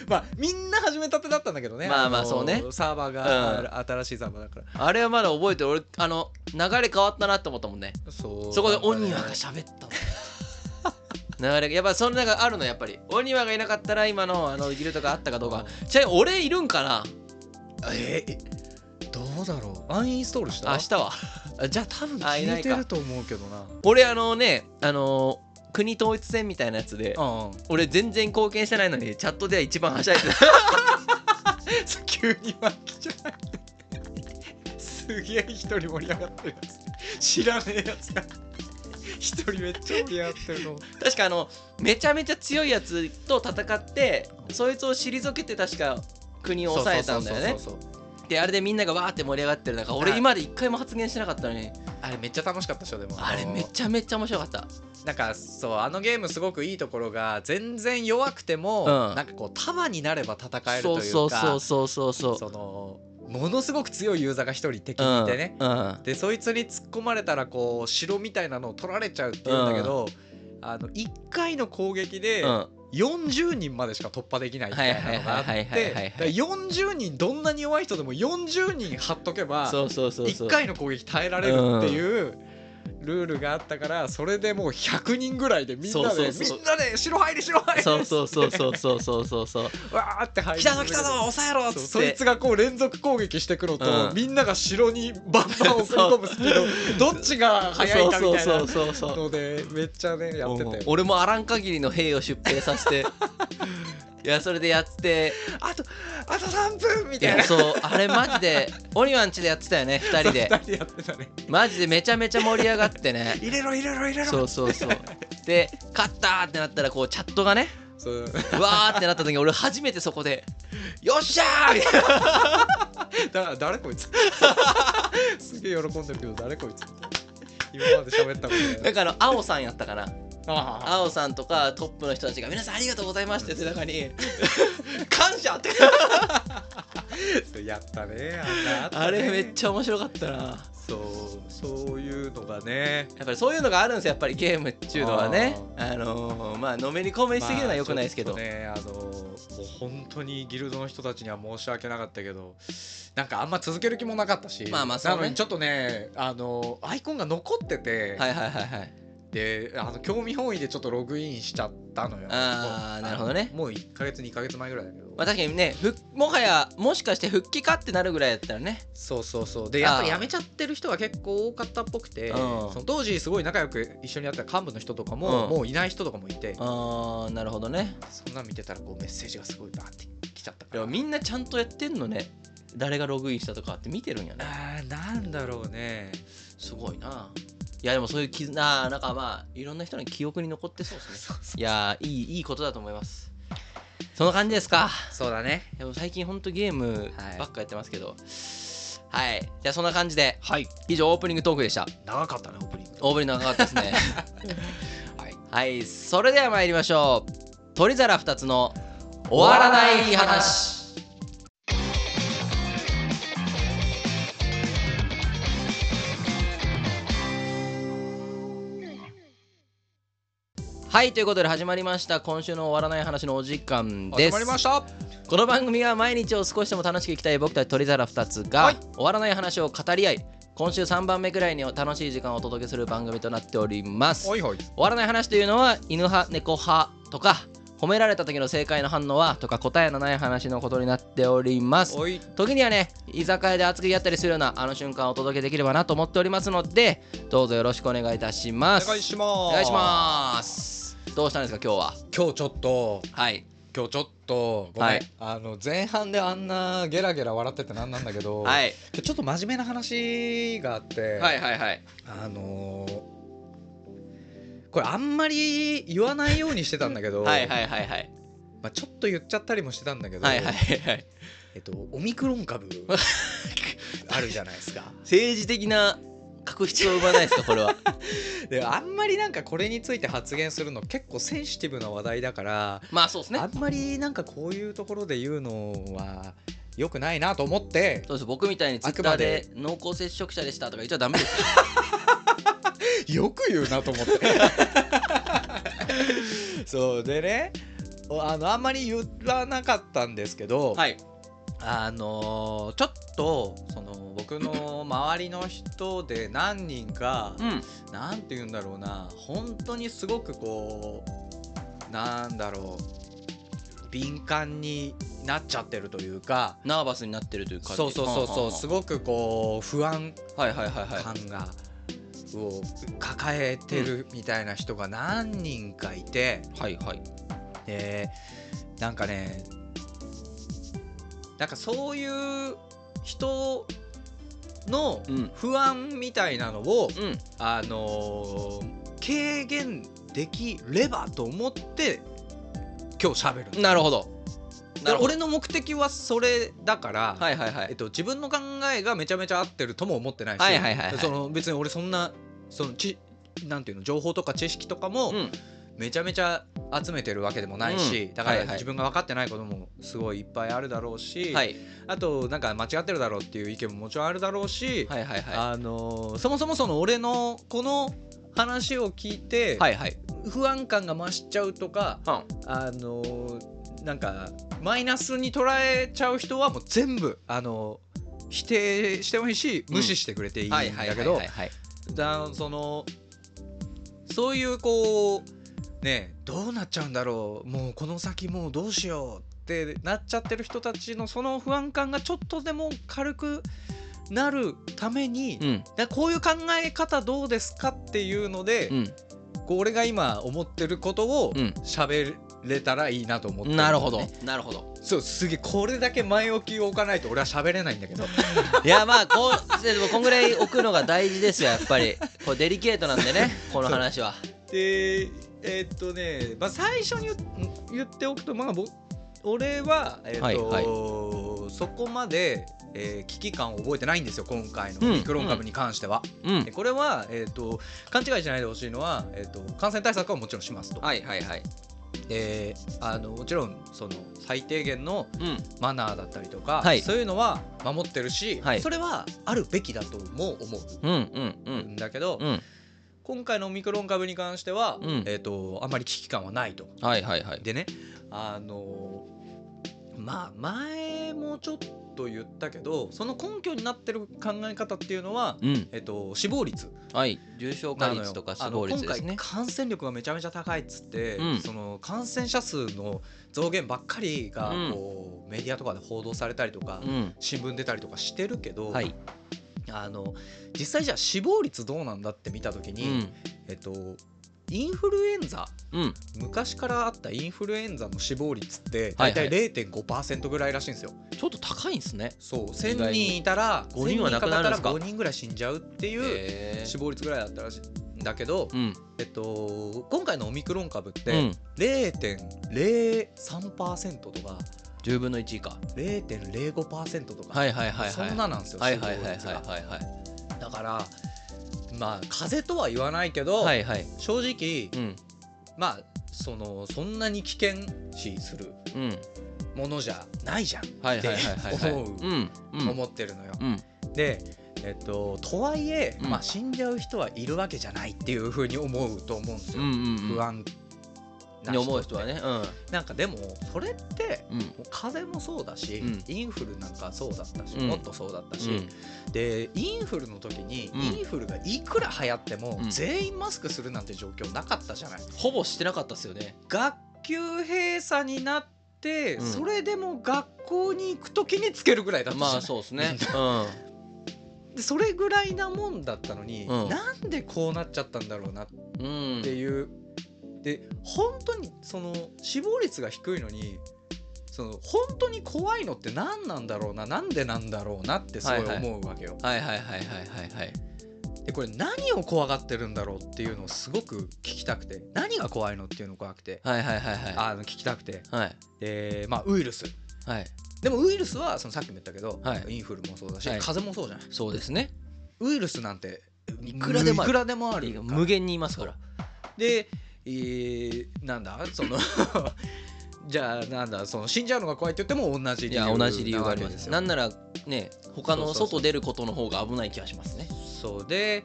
まあみんな始めたてだったんだけどね。まあまあのそうね。サーバーが、新しいサーバーだから。あれはまだ覚えてる。俺あの流れ変わったなって思ったもんね。そうそこでオニアなんかねが喋ったの。(laughs) 流れやっぱその中あるのやっぱり。オニアがいなかったら今のあのギルドがあったかどうか。ちなみに俺いるんかな？えーどうだろう？アンインストールした？明日はあ (laughs) じゃあ多分あいないか。消えてると思うけどな。俺あのねあの国統一戦みたいなやつでうん俺全然貢献してないのにチャットでは一番はしゃいでた。(laughs) 急に巻きじゃないすげえ一人盛り上がってるやつ。知らねえやつが。一人めっちゃ盛り上がってるの。確かあのめちゃめちゃ強いやつと戦ってそいつを退けて確か国を抑えたんだよね。そうそうそうそうであれでみんながわーって盛り上がってる中俺はい。今まで一回も発言してなかったのに。あれめっちゃ楽しかったでしょでも。あれめちゃめちゃ面白かった。なんかそうあのゲームすごくいいところが全然弱くても、うん。なんかこう束になれば戦えるそうというかそうそうそうそうそう。そのものすごく強いユーザーが一人敵にいてね、うん。うん。でそいつに突っ込まれたらこう城みたいなのを取られちゃうっていうんだけど、あの1回の攻撃でうん40人までしか突破できないみたいなのがあってだから40人どんなに弱い人でも40人張っとけばそうそうそうそう。1回の攻撃耐えられるっていうルールがあったからそれでもう100人ぐらいでみんなでそうそうそう。みんなで城入り城入りそうそうそうそうそうそうそう。そうわーって入り来たぞ来たぞ抑えろっつって。そいつがこう連続攻撃してくると、うん。みんなが城にバンバン送り込むスピード。どっちが速いかみたいなそうそうそうそうのでめっちゃねやってうん。て俺もあらん限りの兵を出兵させて (laughs) いやそれでやってあとあと3分みいたいな。やそうあれマジでオニワンチでやってたよね2人で。2人でやってたね。マジでめちゃめちゃ盛り上がってね。入れろ入れろ入れろ。そうそうそう。で勝ったーってなったらこうチャットがねそう。うわーってなった時に俺初めてそこで「よっしゃー!」みたいな。だ誰こいつ。すげえ喜んでるけど誰こいつ。今まで喋ったことない。だから青さんやったかな。ああ青さんとかトップの人たちが「皆さんありがとうございます」って背中に「(laughs) 感謝!」って。やったねあたね。あれめっちゃ面白かったな。そうそういうのがね。やっぱりそういうのがあるんですよやっぱりゲームっていうのはね。あのーまあのめり込めしすぎるのはよくないですけど、まあねあのもう本当にギルドの人たちには申し訳なかったけどなんかあんま続ける気もなかったし。まあまあそうね。なのにちょっとねあのアイコンが残ってて、はいはいはいはいであの興味本位でちょっとログインしちゃったのよ。あーなるほどね。もう1ヶ月2ヶ月前ぐらいだけど、まあ確かにねふもはやもしかして復帰かってなるぐらいだったらね。そうそうそう。でやっぱり辞めちゃってる人が結構多かったっぽくて、うん。その当時すごい仲良く一緒にやってた幹部の人とかも、うん。もういない人とかもいて、あーなるほどね。そんなん見てたらこうメッセージがすごいバーって来ちゃったから。でもみんなちゃんとやってんのね。誰がログインしたとかって見てるんやね。あーなんだろうね。すごいないやでもそういう絆なんかまあいろんな人の記憶に残ってそうですね。いやーいいいいことだと思います。そんな感じですか？そうだね。でも最近ほんとゲームはいばっかやってますけど。はい、じゃあそんな感じではい。以上オープニングトークでした。長かったねオープニング。オープニング長かったですね。(laughs) はい。はい。それでは参りましょう。鳥皿2つの終わらない話はいということで始まりました。今週の終わらない話のお時間です。始まりました。この番組は毎日を少しでも楽しく生きたい僕たち鳥皿2つが、はい。終わらない話を語り合い今週3番目くらいに楽しい時間をお届けする番組となっております。おいほい。終わらない話というのは犬派猫派とか褒められた時の正解の反応はとか答えのない話のことになっております。時にはね居酒屋で熱く言い合ったりするようなあの瞬間をお届けできればなと思っておりますのでどうぞよろしくお願いいたしまおす願いします。お願いしますどうしたんですか今日は？今日ちょっと。はい。今日ちょっと。ごめん、はい。あの前半であんなゲラゲラ笑っててなんなんだけど、(laughs) はい。今日ちょっと真面目な話があって、はいはいはい。あのーこれあんまり言わないようにしてたんだけど、(laughs) はいはいはいはい。まあ、ちょっと言っちゃったりもしてたんだけど、はいはいはいえっと、オミクロン株 (laughs) あるじゃないですか。政治的な確執を生まないですかこれは。(laughs) であんまりなんかこれについて発言するの結構センシティブな話題だから、まあそうですね。あんまりなんかこういうところで言うのは良くないなと思ってそうです。僕みたいにツイッターで濃厚接触者でしたとか言っちゃダメです。よ (laughs) よく言うなと思って。(laughs) そうでねあのあんまり言わなかったんですけど、はいあのーちょっとその僕の周りの人で何人かうん。なんて言うんだろうな。本当にすごくこうなんだろう。敏感になっちゃってるというか。ナーバスになってるという感じ。そうそうそうそう。すごごくこう不安。感が、を抱えてるみたいな人が何人かいて、はいはい。でなんかねなんかそういう人のうん。不安みたいなのを、うん。あのー軽減できればと思って今日喋るなるほど。なるほど。俺の目的はそれだから、はいはいはい。えっと、自分の考えがめちゃめちゃ合ってるとも思ってないし、はいはいはいはい。その別に俺そんなそのちなんていうの情報とか知識とかもうんめちゃめちゃ集めてるわけでもないし、うん。だからはいはい。自分が分かってないこともすごいいっぱいあるだろうし、はい。あとなんか間違ってるだろうっていう意見ももちろんあるだろうし、はいはいはい。あのーそもそもその俺のこの話を聞いて、はいはい。不安感が増しちゃうとか、うん。あのーなんかマイナスに捉えちゃう人はもう全部あのー否定してもいいし無視してくれていいんだはいはいはいけどそのそういうこうねどうなっちゃうんだろうもうこの先もうどうしようってなっちゃってる人たちのその不安感がちょっとでも軽くなるために、うん。だこういう考え方どうですかっていうので、うん。こう俺が今思ってることをうん。喋れたらいいなと思ってるんだなるほど。なるほど。そうすげえこれだけ前置きを置かないと俺は喋れないんだけど。(laughs) いやまあこうでもこんぐらい置くのが大事ですよやっぱり。これデリケートなんでね (laughs) この話は。でえーっとね、まあ、最初に言言っておくとまあぼ俺は、えーっとはいそこまで、えー危機感を覚えてないんですよ今回のうんオミクロン株に関しては。うん。でこれは、えーっと勘違いしないでほしいのは、えーっと感染対策はもちろんしますと。はいはいはい。であのもちろんその最低限のうん。マナーだったりとか、はい。そういうのは守ってるし、はい。それはあるべきだとも思う。んうんううんん。だけど、うん今回のオミクロン株に関しては、うん。えー、とあんまり危機感はないと。はいはいはい。でねあのまあ前もうちょっと言ったけどその根拠になってる考え方っていうのは、うん。えっと、死亡率。はい。重症化率とか死亡率ですね。今回感染力がめちゃめちゃ高いっつって、うん。その感染者数の増減ばっかりがうん。こう、メディアとかで報道されたりとか、うん。新聞出たりとかしてるけど、はいあの実際じゃあ死亡率どうなんだって見た時うに、ん。えっと、インフルエンザうん。昔からあったインフルエンザの死亡率って大はいはい。体0.5%ぐらいらしいんですよ。ちょっと高いんですね。そう。意外1000に人いたら5人は亡くなるんですか？1000人かかったら5人ぐらい死んじゃうっていうへ死亡率ぐらいだったらしいんだけど、うん。えっと、今回のオミクロン株ってうん。0.03%とか10分の1以下。0.05%とか、はいはいはいはい。そんななんですよ、はいはいはいはいはい。はいだからまあ風邪とは言わないけど、はいはい。正直うん。まあそのそんなに危険視するうん。ものじゃないじゃんってはいはいはいはいはい。思ううん。うん。思ってるのよ。うん。で、えっと、とはいえ、うん。まあ、死んじゃう人はいるわけじゃないっていうふうに思うと思うんですよ、うんうんうん。不安なに思う人はねなんかでもそれってうん。風邪もそうだし、うん。インフルなんかそうだったし、うん。もっとそうだったし、うん。でインフルの時に、うん。インフルがいくら流行っても、うん。全員マスクするなんて状況なかったじゃない。ほぼしてなかったっすよね。学級閉鎖になって、うん。それでも学校に行く時につけるぐらいだったまあそうですね。(laughs) でそれぐらいなもんだったのに、うん。なんでこうなっちゃったんだろうなっうんうん。ていう、で本当にその死亡率が低いのにその本当に怖いのって何なんだろうななんでなんだろうなってすごい思うわけよ。はいはいはいはいはいはい。でこれ何を怖がってるんだろうっていうのをすごく聞きたくて何が怖いのっていうのが怖くて、はいはいはいはい。あの聞きたくて。はい。でまあウイルス。はい。でもウイルスはそのさっきも言ったけど、はい。インフルもそうだし、はい。風邪もそうじゃない？そうですね。ウイルスなんていくらでもある。いくらでもある。から無限にいますから。で、えーなんだ？(laughs) その (laughs) じゃあなんだ？その死んじゃうのが怖いって言っても同じい理由や同じ理由がありますなんならね他の外出ることの方が危ない気がしますね。そうで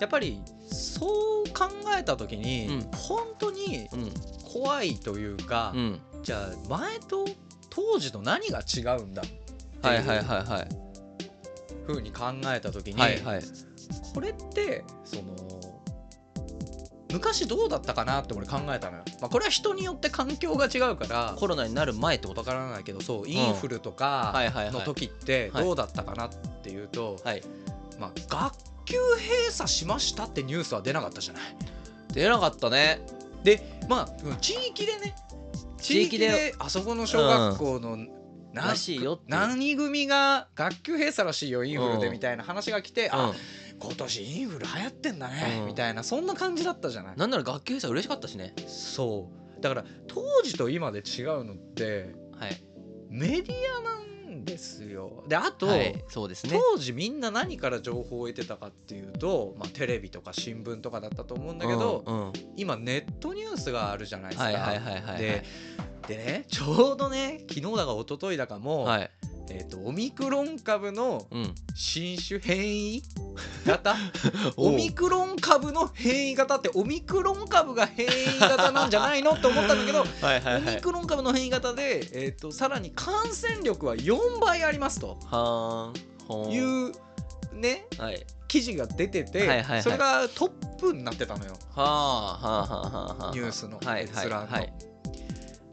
やっぱりそう考えた時に、うん。本当にうん。怖いというか、うん。じゃあ前と当時と何が違うんだってはいはいいうはいはい。ふうに考えた時に、はいはい。これってその昔どうだったかなって俺考えたのよ、まあ、これは人によって環境が違うからコロナになる前ってこと？わからないけどそうインフルとかの時ってはい。どうだったかなっていうと、はい。まあ、学級閉鎖しましたってニュースは出なかったじゃない。出なかったね。でまあ地域でね地域でであそこの小学校の、何組が学級閉鎖らしいよインフルでうんみたいな話が来て、うあん今年インフル流行ってんだね、うん。みたいなそんな感じだったじゃない？なんなら学級閉鎖嬉しかったしね。そう。だから当時と今で違うのってはい。メディアなんですよ。であと、はいそうですね。当時みんな何から情報を得てたかっていうと、まあ、テレビとか新聞とかだったと思うんだけど、うんうん。今ネットニュースがあるじゃないですか。でねちょうどね昨日だか一昨日だかも、はいえー、とオミクロン株のうん。新種変異型？(laughs) おう。オミクロン株の変異型ってオミクロン株が変異型なんじゃないのって思ったんだけど (laughs) はいはいオミクロン株の変異型で、えー、とさらに感染力は4倍ありますと。いうねはい。記事が出てて、はいはいはい。それがトップになってたのよ。はあはあはあはニュースのはいはい閲覧の。はい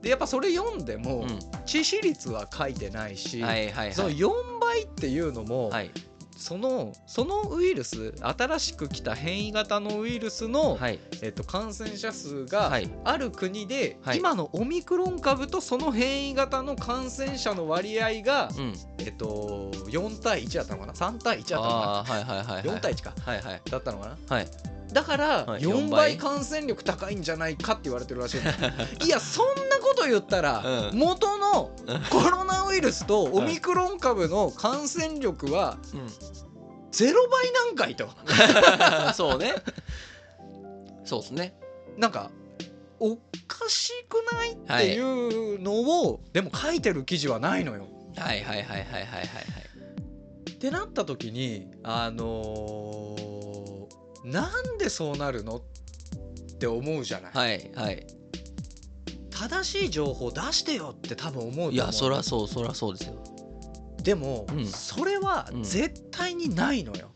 でやっぱそれ読んでも、う致死率は書いてないし、んはいはい。そのはい4倍っていうのも、はい。そのそのウイルス新しく来た変異型のウイルスの、はい。えっと、感染者数がはい。ある国で、はい。今のオミクロン株とその変異型の感染者の割合が、うん。えっと、4対1だったのかな？3対1だったのかああはいはいはいはい。な4対1か。はいはい。だったのかな？はいだからはい。4 4倍倍？感染力高いんじゃないかって言われてるらしいの。(laughs) いやそんなこと言ったら、うん。元のうん。コロナウイルスとオミクロン株の感染力はうん。0倍なんかいと。(laughs) そうね。そうですね。なんかおかしくないっていうのを、でも書いてる記事はないのよ。はいはいはいはいはいはいはい。ってなった時にあのーなんでそうなるのって思うじゃない、はいはい。正しい情報出してよって多分思うと思う。いやそらそうそらそうですよ。でも、うん。それはうん。絶対にないのよ、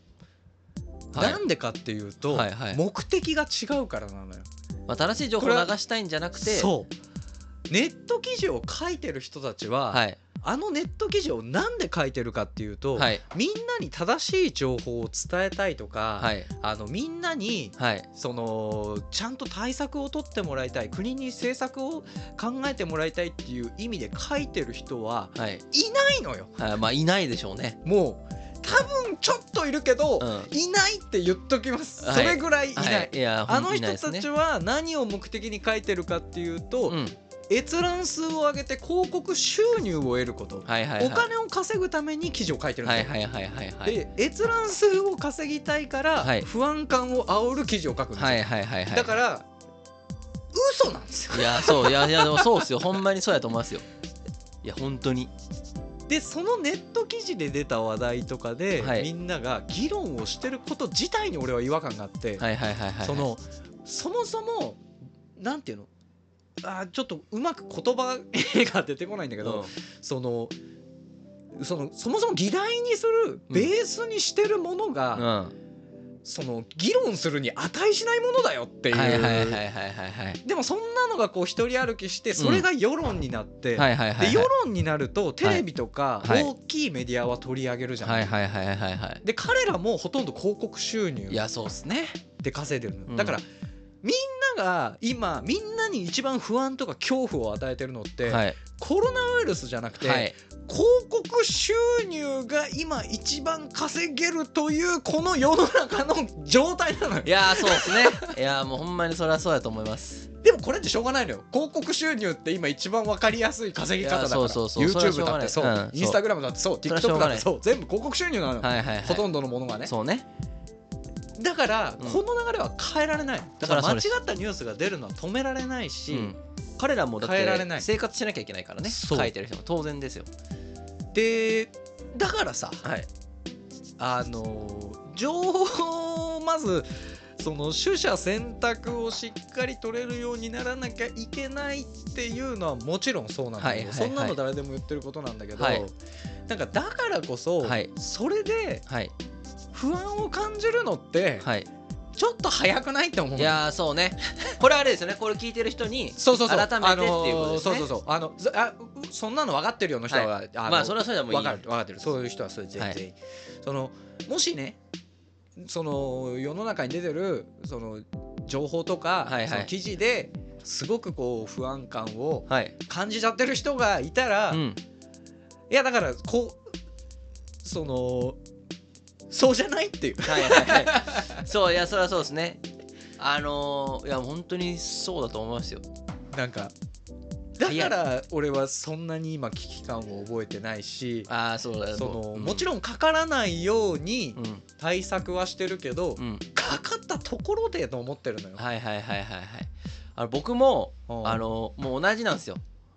はい。なんでかっていうと、はいはい。目的が違うからなのよ。まあ、正しい情報を流したいんじゃなくて。そう。ネット記事を書いてる人たちは、はいあのネット記事をなんで書いてるかっていうと、はい。みんなに正しい情報を伝えたいとか、はい。あのみんなにはい。そのちゃんと対策を取ってもらいたい国に政策を考えてもらいたいっていう意味で書いてる人ははい。いないのよ。はい。まあいないでしょうね。もう多分ちょっといるけど、うん。いないって言っときます、はい。それぐらいいない、はい。いやあの人たちは何を目的に書いてるかっていうと、うん閲覧数を上げて広告収入を得ること、はいはいはい。お金を稼ぐために記事を書いてるんですよ、はいはいはいはいはいで閲覧数を稼ぎたいから、はい。不安感を煽る記事を書くんですよ、はいはいはいはい。だから嘘なんですよ。いやそう。いやいやでもそうっすよ。ほんまにそうやと思いますよ。いや本当に。でそのネット記事で出た話題とかで、はい。みんなが議論をしてること自体に俺は違和感があって、そのそもそもなんていうの？あーちょっとうまく言葉が出てこないんだけど、うん。そのそのそもそも議題にするベースにしてるものが、うん。その議論するに値しないものだよっていう、でもそんなのがこう一人歩きしてそれが世論になって、で世論になるとテレビとかはい。大きいメディアは取り上げるじゃない、はいはいはいはいはい。で彼らもほとんど広告収入いやそうっすね。で稼いでるだからみんなが今みんなに一番不安とか恐怖を与えてるのって、はい。コロナウイルスじゃなくて、はい。広告収入が今一番稼げるというこの世の中の状態なのよ。いやそうっすね。いやもうほんまにそれはそうやと思います。でもこれってしょうがないのよ。広告収入って今一番分かりやすい稼ぎ方だから。YouTube だってそう、うんインスタグラムだってそう。TikTok だってそう。全部広告収入なのよ、はいはいはい。ほとんどのものがね。そうねだから、うん。この流れは変えられない。だから間違ったニュースが出るのは止められないし、うん。彼らもだって変えられない。生活しなきゃいけないからね。書いてる人も当然ですよ。でだからさはい。あの情報をまずその取捨選択をしっかり取れるようにならなきゃいけないっていうのはもちろんそうなんだけど、そんなの誰でも言ってることなんだけど、はい。なんかだからこそ、はい。それではい不安を感じるのってはい。ちょっと早くないって思うの？いやーそうね。(laughs) これあれですよね。これ聞いてる人にそうそうそう。改めてっていうことですね。あのーそうそうそう。あのずあうそんなの分かってるような人は、はい。あのまあそれはそれでもいい分かる分かってる。そういう人はそれ全然、はい。そのもしねその世の中に出てるその情報とか、はいはい。その記事ですごくこう不安感をはい。感じちゃってる人がいたら、いうん。やだからこうそのそうじゃないっていう。はいはいはい。そういやそれはそうですね。あのーいや本当にそうだと思いますよ。なんかだから俺はそんなに今危機感を覚えてないしああそうだそのうん。もちろんかからないようにうん。対策はしてるけど、うん。かかったところでと思ってるのよ。はいはいはいはいはい。あの僕もうん。あのもう同じなんですよ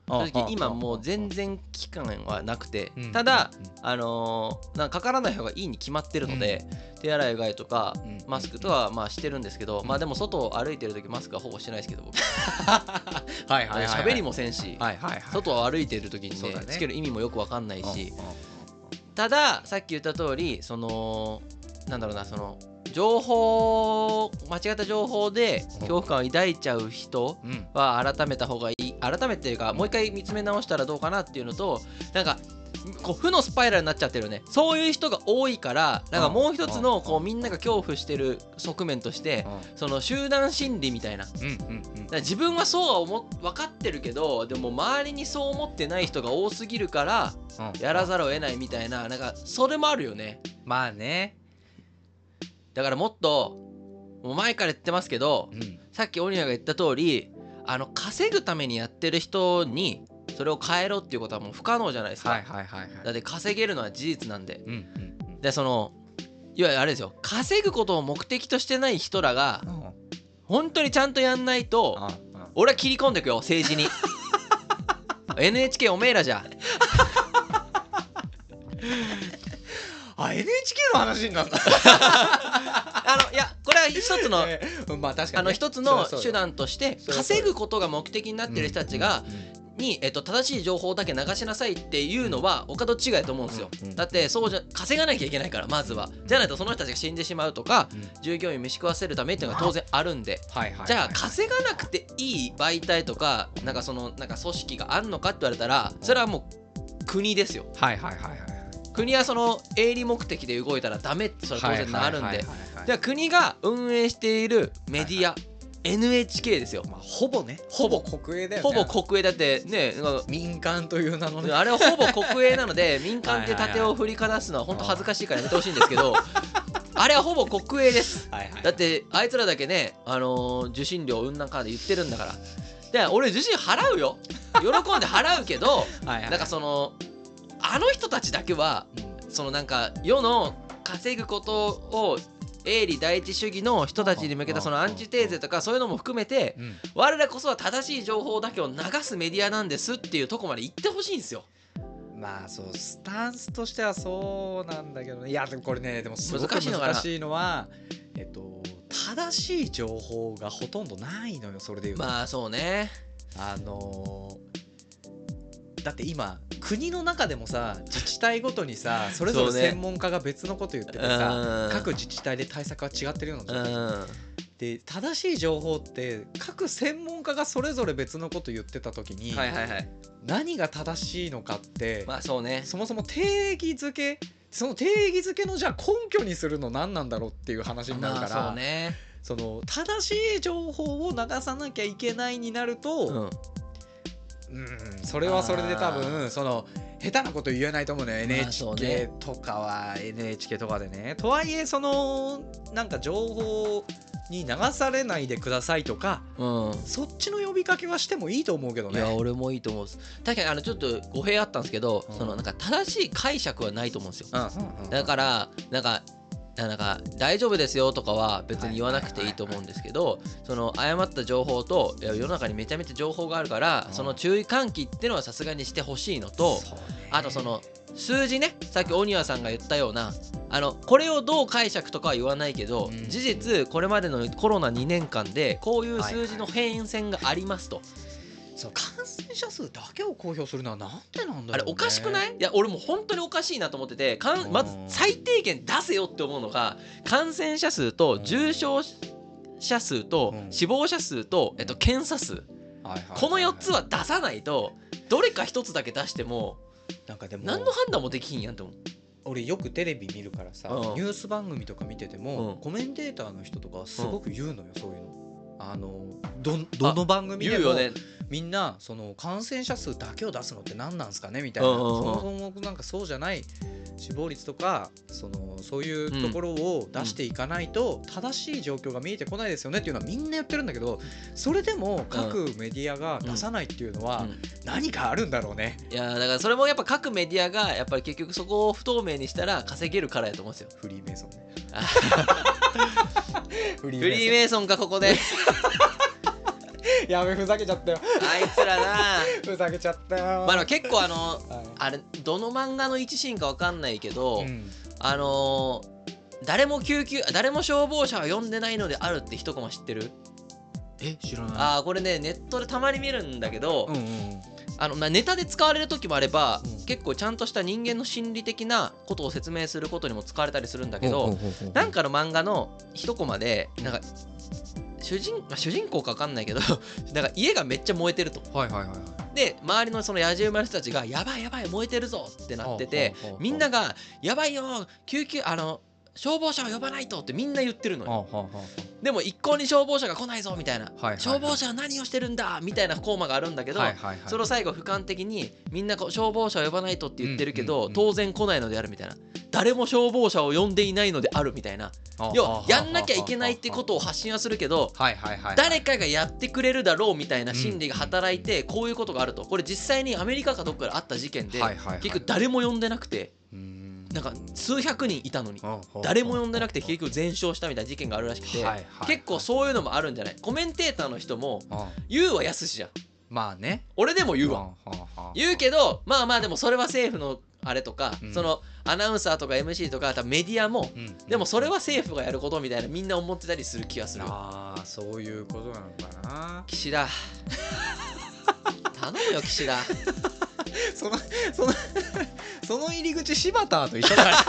正直今もう全然然期間はなくてうんただあのーなんかかからない方がいいに決まってるので手洗いうがいとかマスクとはまあしてるんですけどうん。まあでも外を歩いてる時マスクはほぼしてないですけど僕。(laughs) はいはりもせんし外を歩いてる時にねね。つける意味もよくわかんないうんしうん。たださっき言った通りそのなんだろうなその情報間違った情報で恐怖感を抱いちゃう人うん。は改めた方がいい。改めていうかもう一回見つめ直したらどうかなっていうのとなんかこう負のスパイラルになっちゃってるよね。そういう人が多いからなんかもう一つのこうみんなが恐怖してる側面としてその集団心理みたいな。自分はそうは思っ分かってるけどでも周りにそう思ってない人が多すぎるからうん。やらざるを得ないみたいななんかそれもあるよね。まあねだからもっともう前から言ってますけどうん。さっきオニアが言った通りあの稼ぐためにやってる人にそれを変えろっていうことはもう不可能じゃないですか、はいはいはいはい。だって稼げるのは事実なんで。うんうんでそのいわゆるあれですよ。稼ぐことを目的としてない人らがうん。うん本当にちゃんとやんないとあ俺は切り込んでくよ政治に。(laughs) NHK おめえらじゃあ NHK の話になった。(laughs) あのいやこれは一つの (laughs) えーまあ確かにね。あの一つの手段として稼ぐことが目的になってる人たちがうんうんに、えっと、正しい情報だけ流しなさいっていうのはお門違いだと思うんですよ、うん。うん。だってそうじゃ稼がなきゃいけないからまずは。じゃないとその人たちが死んでしまうとか従業員飯食わせるためっていうのが当然あるんで。はいはい。じゃあ稼がなくていい媒体とかなんかそのなんか組織があんのかって言われたらそれはもう国ですよ。はいはいはいはい国はその営利目的で動いたらダメってそれは当然なるんで。はいはいはいはいじゃあ国が運営しているメディア NHK ですよ。まあ、ほぼね。ほぼ。国営だよね。ほぼ国営だってね民間という名のね。あれはほぼ国営なので (laughs) 民間で盾を振りかざすのは本当恥ずかしいからやめてほしいんですけど。あれはほぼ国営です。はいはい。だってあいつらだけね、あのー受信料うんなんかで言ってるんだから。で俺受信払うよ。喜んで払うけどはいはい。なんかそのあの人たちだけはそのなんか世の稼ぐことを営利第一主義の人たちに向けたそのアンチテーゼとかそういうのも含めてうん。我らこそは正しい情報だけを流すメディアなんですっていうとこまで言ってほしいんですよ。まあそうスタンスとしてはそうなんだけどね。いやでもこれねでもすごく難しいのかな？難しいのはえっと正しい情報がほとんどないのよそれでいうと、まあそうね。あのーだって今国の中でもさ自治体ごとにさそれぞれ専門家が別のこと言っててうさ、ん各自治体で対策が違ってるようなう状況んで正しい情報って各専門家がそれぞれ別のこと言ってた時に、はいはいはい。何が正しいのかって、まあそうね。そもそも定義づけその定義づけのじゃあ根拠にするの何なんだろうっていう話になるから、まあそうね。その正しい情報を流さなきゃいけないになると、うん。うん。それはそれで多あ分その下手なこと言えないと思うね NHK ね。とかは NHK とかでね。とはいえそのなんか情報に流されないでくださいとかうん。そっちの呼びかけはしてもいいと思うけどね。いや俺もいいと思う確かにあのちょっと語弊あったんですけど、うん。そのなんか正しい解釈はないと思うんですよ。うんうんうん。だからなんかなんか大丈夫ですよとかは別に言わなくていいと思うんですけどその誤った情報と世の中にめちゃめちゃ情報があるからうん。その注意喚起っていうのはさすがにしてほしいのとあとその数字ねさっきオニワさんが言ったようなあのこれをどう解釈とかは言わないけど、うん。事実これまでのコロナ2年間でこういう数字の変遷がありますと、そう感染者数だけを公表するのはなんでなんだろう、ね、あれおかしくない？いや俺も本当におかしいなと思っててかんまずうん最低限出せよって思うのが感染者数と重症者数とうん。死亡者数と、えっと、検査数。この4つは出さないとどれか1つだけ出してもなんかでも何の判断もできひんやんって思う。俺よくテレビ見るからさ、うん。ニュース番組とか見てても、うん。コメンテーターの人とかはすごく言うのよ、そういうの。あのどどの番組でも。言うよねみんなその感染者数だけを出すのって何なんですかねみたいな、うんうんうんそもそもなんかそうじゃない死亡率とかそのそういうところを出していかないと正しい状況が見えてこないですよねっていうのはみんな言ってるんだけどそれでも各メディアが出さないっていうのはうん何かあるんだろうね。いやだからそれもやっぱ各メディアがやっぱり結局そこを不透明にしたら稼げるからやと思うんですよ。フリーメイソンね。あ (laughs) フリフリーメイソンかここで (laughs) やべふざけちゃったよ。あいつらな。(laughs) ふざけちゃったよ。まあでも結構あのはい。あれどの漫画の一シーンかわかんないけど、うん。あのー誰も救急誰も消防車を呼んでないのであるって一コマ知ってる、え知らない。ああこれねネットでたまに見るんだけど、うんうんあのまあ、ネタで使われる時もあれば、うん。結構ちゃんとした人間の心理的なことを説明することにも使われたりするんだけど、ほうほうほうほう。なんかの漫画の一コマでなんか主人,、まあ、主人公か分かんないけど (laughs) なんか家がめっちゃ燃えてるとはいはいはいはい。で周りのその野じ馬の人たちが「やばいやばい燃えてるぞ」ってなっててみんなが「やばいよ救急あの消防車を呼ばないと」ってみんな言ってるのよ。でも一向に消防車が来ないぞみたいな。消防車は何をしてるんだみたいなコーマがあるんだけど、それを最後俯瞰的にみんなこう消防車を呼ばないとって言ってるけど、当然来ないのであるみたいな。誰も消防車を呼んでいないのであるみたいな。要はやんなきゃいけないってことを発信はするけどはいはいはい誰かがやってくれるだろうみたいな心理が働いてこういうことがあると。これ実際にアメリカかどっかであった事件で結局誰も呼んでなくて。うーんなんか数百人いたのに誰も呼んでなくて結局全焼したみたいな事件があるらしくて結構そういうのもあるんじゃない？コメンテーターの人もあ言うはやすしじゃん。まあね。俺でも言うわ。言うけどまあまあでもそれは政府のあれとか、うん。そのアナウンサーとか MC とかメディアも、うん。でもそれは政府がやることみたいなみんな思ってたりする気がする。ああそういうことなのかな。岸田。頼 (laughs) 頼むよ岸田 (laughs) そのそのその入り口柴田と一緒だ。か (laughs) ら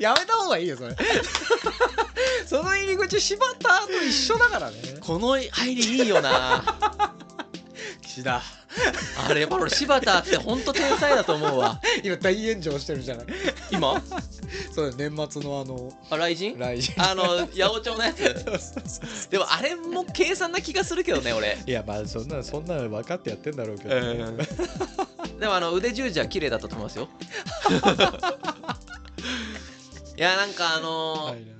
やめた方がいいよそれ。(laughs) その入り口柴田と一緒だからね。この入りいいよな。岸田あれやっぱ俺柴田ってほんと天才だと思うわ。(laughs) 今大炎上してるじゃない。今？(laughs) そう年末のあのあ雷神？来週あの八百長のやつ？(laughs) でもあれも計算な気がするけどね俺。いやまあそんなそんなの分かってやってんだろうけど、うん。でもあの腕十字は綺麗だったと思いますよ。いやなんかあのー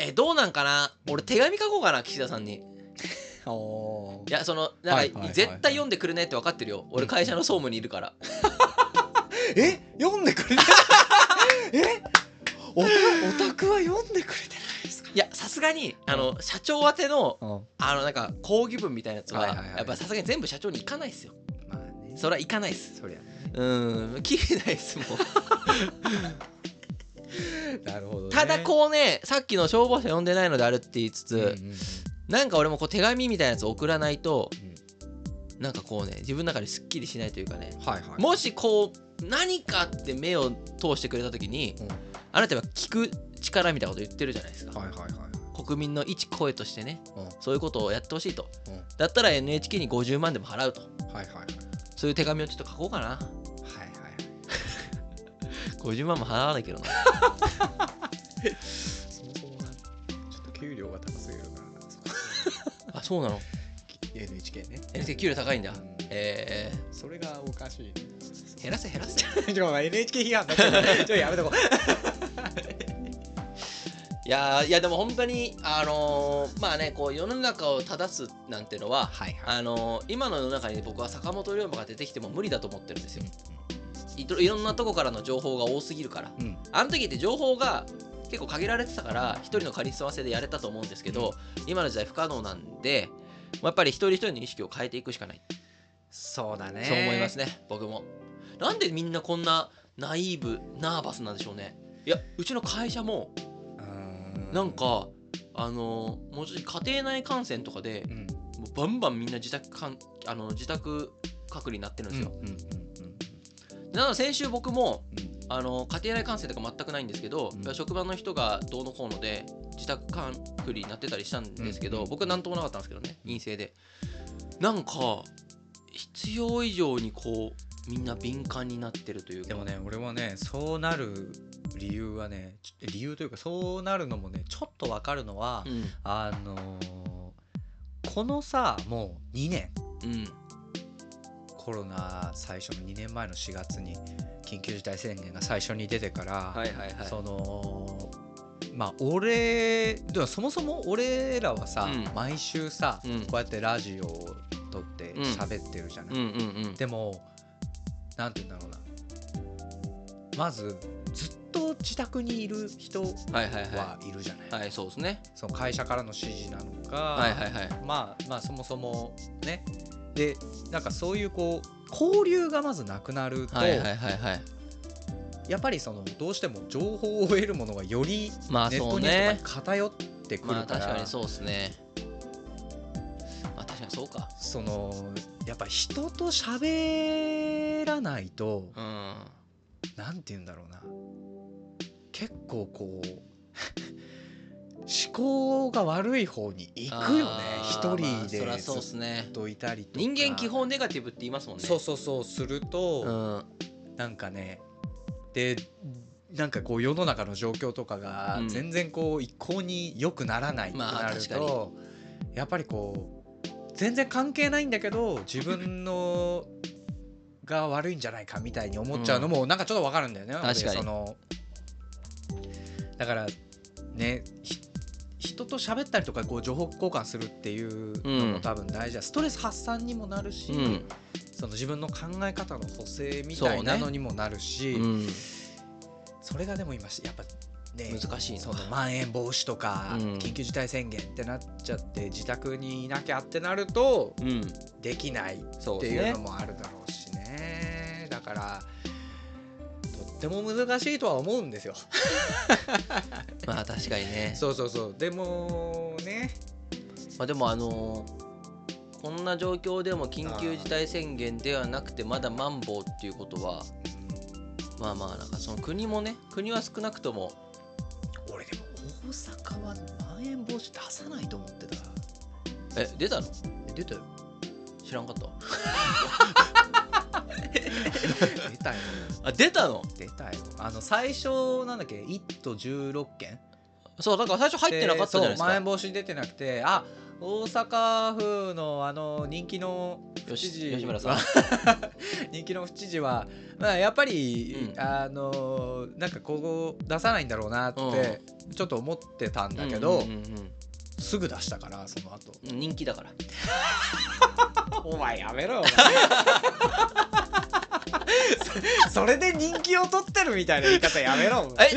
えどうなんかな？俺手紙書こうかな岸田さんに。おいやそのなんか、絶対読んでくれねって分かってるよ。俺会社の総務にいるから。(laughs) え？読んでくれてえ？おたオタクは読んでくれてないですか？いやさすがにあの社長宛てのうん。あのなんか抗議文みたいなやつは,、はいはいはい。やっぱさすがに全部社長に行かないっすよ。まあね。それは行かないっす。そりゃ。うん。切れないっすもん。(laughs) なるほど、ね、ただこうねさっきの消防車呼んでないのであるって言いつつ、うんうんうんなんか俺もこう手紙みたいなやつ送らないとうん。なんかこうね自分の中ですっきりしないというかねはいはい。もしこう何かって目を通してくれた時に、うん。あなたは聞く力みたいなこと言ってるじゃないですか、はいはいはい国民の一声としてねうん。そういうことをやってほしいと。うん。だったら NHK に50万でも払うと。はいはいはい。そういう手紙をちょっと書こうかな。はいはい。(laughs) 50万も払わないけどな。(laughs) そもそもなちょっと給料が高すぎるからなあそうなの？NHK ね。NHK 給料高いんだ。うん。え。それがおかしい。ねー、減らせ減らせ。ちょっと NHK 批判だちょやめとこいやーいやでも本当にあのーまあねこう世の中を正すなんてのははいあのー今の世の中に僕は坂本龍馬が出てきても無理だと思ってるんですよいろいろんなとこからの情報が多すぎるからうんあの時って情報が結構限られてたから一人のカリスマ性でやれたと思うんですけど、今の時代不可能なんでやっぱり一人一人の意識を変えていくしかない、そうだね。そう思いますね僕も。なんでみんなこんなナイーブナーバスなんでしょうね。いやうちの会社もうん。なんかあのもうちょっと家庭内感染とかでうん。もうバンバンみんな自宅かんあの自宅隔離になってるんですよ、うんうんうん。なので先週僕もうんあの家庭内感染とか全くないんですけど、うん。職場の人がどうのこうので自宅隔離になってたりしたんですけど、うん。うん僕は何ともなかったんですけどね陰性で。なんか必要以上にこうみんな敏感になってるというか。でもね俺はねそうなる理由はね理由というかそうなるのもねちょっとわかるのは、うん。あのーこのさもう2年。うんコロナ最初の2年前の4月に緊急事態宣言が最初に出てから、はいはいはい。そのまあ俺でもそもそも俺らはさ、うん。毎週さ、うん。こうやってラジオを撮ってうん。喋ってるじゃない、うんうんうん。でもなんて言うんだろうな。まずずっと自宅にいる人はいはいははいるじゃない、いはいそうですね。その会社からの指示なのか、はいはいはい。まあまあそもそもねでなんかそういうこう交流がまずなくなると、はいはいはいはい。やっぱりそのどうしても情報を得るものがよりネットニュースとかねに偏ってくるまあから、確かにそうですね。まあ確かにそうか。そのやっぱ人と喋らないとうん。なんて言うんだろうな。結構こう思考が悪い方に行くよね。一まあ人でずすね。っといたりとか。人間基本ネガティブって言いますもんね。そうそうそう。すると、うん。なんかねでなんかこう世の中の状況とかがうん。全然こう一向に良くならないってまあなる確かと、やっぱりこう全然関係ないんだけど自分のが悪いんじゃないかみたいに思っちゃうのもなんかちょっとわかるんだよね。確かに。俺そのだからねひ人と喋ったりとかこう情報交換するっていうのうん。も多分大事だ、ストレス発散にもなるし、うん。その自分の考え方の補正みたいなのにもなるしうん。そ,、れがでも今やっぱね難しいな。そのまん延防止とか、うん。緊急事態宣言ってなっちゃって自宅にいなきゃってなるとうん。できないっていうのもあるだろうしね。だからとっても難しいとは思うんですよ。(laughs) まあ確かにね。そうそうそう。でもね。まあでもあのーこんな状況でも緊急事態宣言ではなくてまだマンボウっていうことはまあまあなんかその国もね国は少なくとも俺でも大阪はまん延防止出さないと思ってた。え出たの？え出たよ。知らんかった (laughs) (laughs) 出たよ。あ出たの？出たよ。あの最初なんだっけ？1都16県そうだから最初入ってなかったじゃないですそうまん延か防止出てなくてあ大阪府のあの人気の府知事吉村さん。(laughs) 人気の府知事は、まあ、やっぱり、うん。あのなんかこう出さないんだろうなってちょっと思ってたんだけど、すぐ出したからその後。うん人気だから。(laughs) お前やめろよ (laughs) そそれで人気を取ってるみたいな言い方やめろええ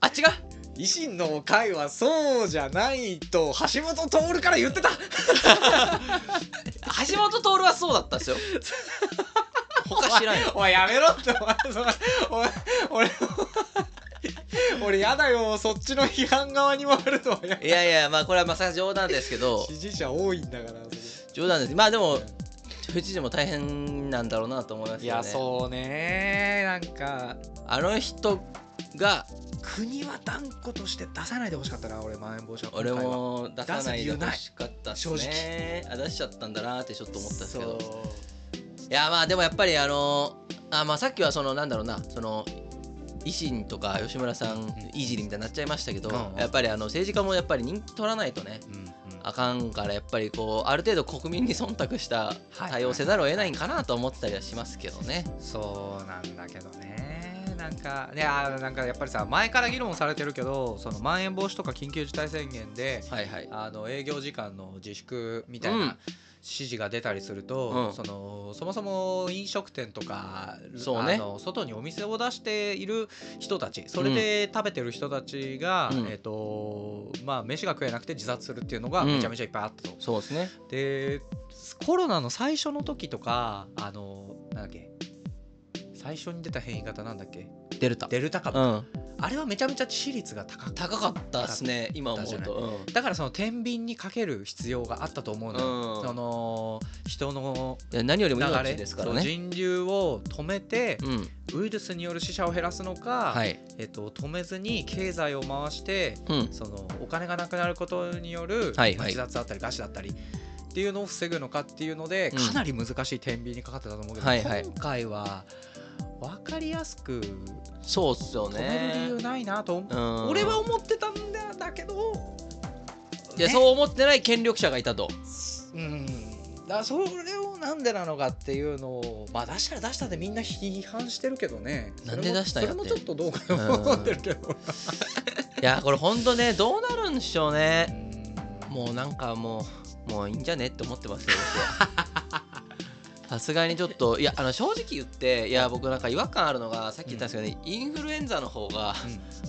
あ違う？維新の会はそうじゃないと橋本徹から言ってた。(laughs) 橋本徹はそうだったんですよ。他知らんよ。お前やめろってお前それお前俺俺やだよそっちの批判側に回るとはや。いやいやまあこれはまさに冗談ですけど。支持者多いんだから冗談です。まあでも府知事も大変なんだろうなと思いますいよね。やそうね。なんかあの人が国は断固として出さないでほしかったな俺まん延防止は。俺も出さないでほしかったっす出す理由ねあ出しちゃったんだなってちょっと思ったんですけど。いやまあでもやっぱりあのあまあさっきはそのなんだろうなその維新とか吉村さんいじりみたいになっちゃいましたけど、やっぱりあの政治家もやっぱり人気取らないとねあかんからやっぱりこうある程度国民に忖度した対応せざるを得ないんかなと思ったりはしますけどね。そうなんだけどねなんかいやなんかやっぱりさ前から議論されてるけどそのまん延防止とか緊急事態宣言ではいはい。あの営業時間の自粛みたいうんな指示が出たりすると、うんそのそもそも飲食店とかそうねあの外にお店を出している人たちそれで食べてる人たちが、うんえっ、とまあ飯が食えなくて自殺するっていうのがうんめちゃめちゃいっぱいあったと。そうですね。でコロナの最初の時とかあのなんだっけ最初に出た変異型なんだっけ？デルタ。デルタ株、うん。あれはめちゃめちゃ致死率が高かった高かったですね今思う高かったと。だからその天秤にかける必要があったと思うのよ、うんその人の何より流も命れですからね。人流を止めてうん。ウイルスによる死者を減らすのか、はい。えっと、止めずに経済を回してうん。そのお金がなくなることによる自殺だったり餓死だったりっていうのを防ぐのかっていうのでうんかなり難しい天秤にかかってたと思うけど、はいはい今回は分かりやすくそうっすよ止める理由ね。ないなと思う、うん。俺は思ってたんだだけど。いやね。そう思ってない権力者がいたと。うん。だそれをなんでなのかっていうのをまあ出したら出したでみんな批判してるけどね。なんで出したんやって。それもちょっとどうかと思ってるけど。いやこれほんとねどうなるんでしょうね。うん。もうなんかもうもういいんじゃねって思ってますよ僕はさすがにちょっといやあの正直言っていや僕なんか違和感あるのがさっき言ったんですけどね、インフルエンザの方が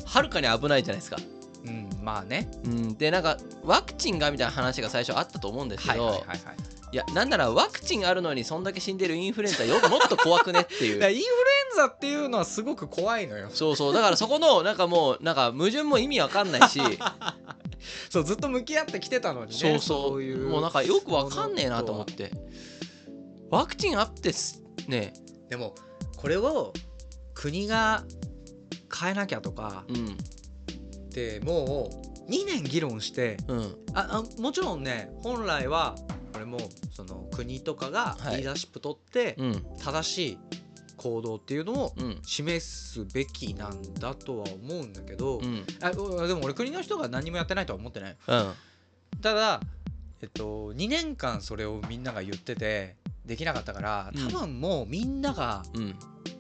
はるかに危ないじゃないですか、うん、うんまあね。うん、でなんかワクチンがみたいな話が最初あったと思うんですけど、いはいはいはいはい。やなんならワクチンあるのにそんだけ死んでるインフルエンザよもっと怖くねっていう。(laughs) インフルエンザっていうのはすごく怖いのよ。そうそうだからそこのなんかもうなんか矛盾も意味わかんないし。(laughs) そうずっと向き合ってきてたのにね。そう。そういうもうなんかよくわかんねえなと思ってワクチンあってすね。でもこれを国が変えなきゃとかうんってもう2年議論してうん。ああもちろんね本来はこれもその国とかがはい。リーダーシップ取ってうん。正しい行動っていうのをうん。示すべきなんだとは思うんだけど、うん。あでも俺国の人が何もやってないとは思ってない。うん。ただ、えっと、2年間それをみんなが言っててできなかったからうん。多分もうみんながうん。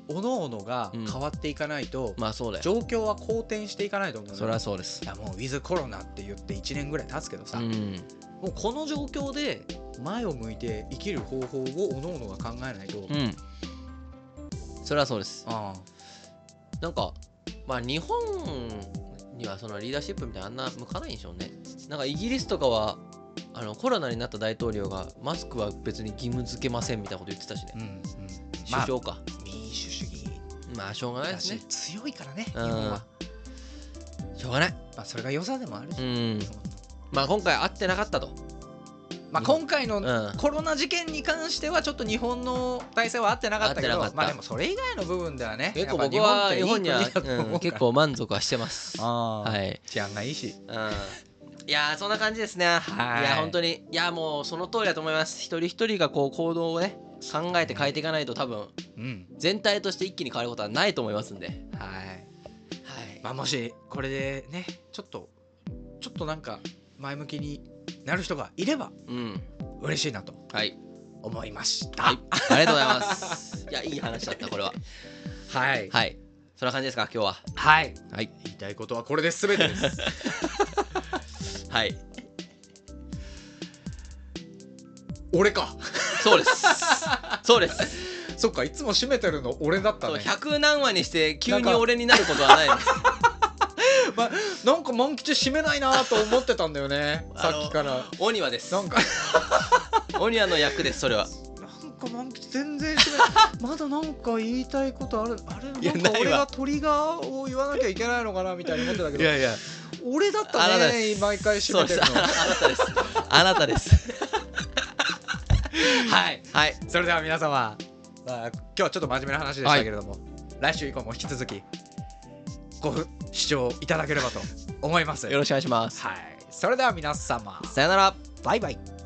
各々がうん。変わっていかないと、まあそうだよ。状況は好転していかないと思うそれはそうです。いやもうウィズコロナって言って1年ぐらい経つけどさ、うん。もうこの状況で前を向いて生きる方法を各々が考えないと、うん。それはそうです。あなんかまあ日本にはそのリーダーシップみたいなあんな向かないんでしょうね。なんかイギリスとかはあのコロナになった大統領がマスクは別に義務付けませんみたいなこと言ってたしね。うんうん。まあ首相か、民主主義。まあしょうがないですね。強いからね日うん。本は、しょうがない。まあ、それが良さでもあるし、うん。まあ今回会ってなかったと。まあ、今回のうん。コロナ事件に関してはちょっと日本の体制は合ってなかったけどまあでもそれ以外の部分ではね結構僕は日本にはうん結構満足はしてます。はい。治安がいいし。うんいやーそんな感じですね。はい。いや本当に。いやもうその通りだと思います。一人一人がこう行動をね考えて変えていかないと多分うん。全体として一気に変わることはないと思いますんで。はい。はい。まあもしこれでねちょっとちょっとなんか前向きになる人がいればうん。嬉しいなとはい。思いました。はい。ありがとうございます。(laughs) いやいい話だったこれは。はい。はい。そんな感じですか今日は。はい。はい。言いたいことはこれで全てです (laughs) はい。俺か。そうです。そうです。(laughs) そっかいつも締めてるの俺だったそうね100何話にして急に俺になることはないです。(laughs) ま、なんか満吉締めないなと思ってたんだよね。あさのっきから。鬼はです。なんか。(laughs) 鬼はの役ですそれは。なんか満吉全然締めまだなんか言いたいことある。あれいやなんかないわ。俺がトリガーを言わなきゃいけないのかなみたいに思ってたけど。やいや俺だったね毎回締めてるの。あなたです。あなたです。(laughs) はい。はい。それでは皆様、まあ、今日はちょっと真面目な話でしたけれども、来週以降も引き続きご視聴いただければと思います。よろしくお願いします。はい。それでは皆様。さよなら。バイバイ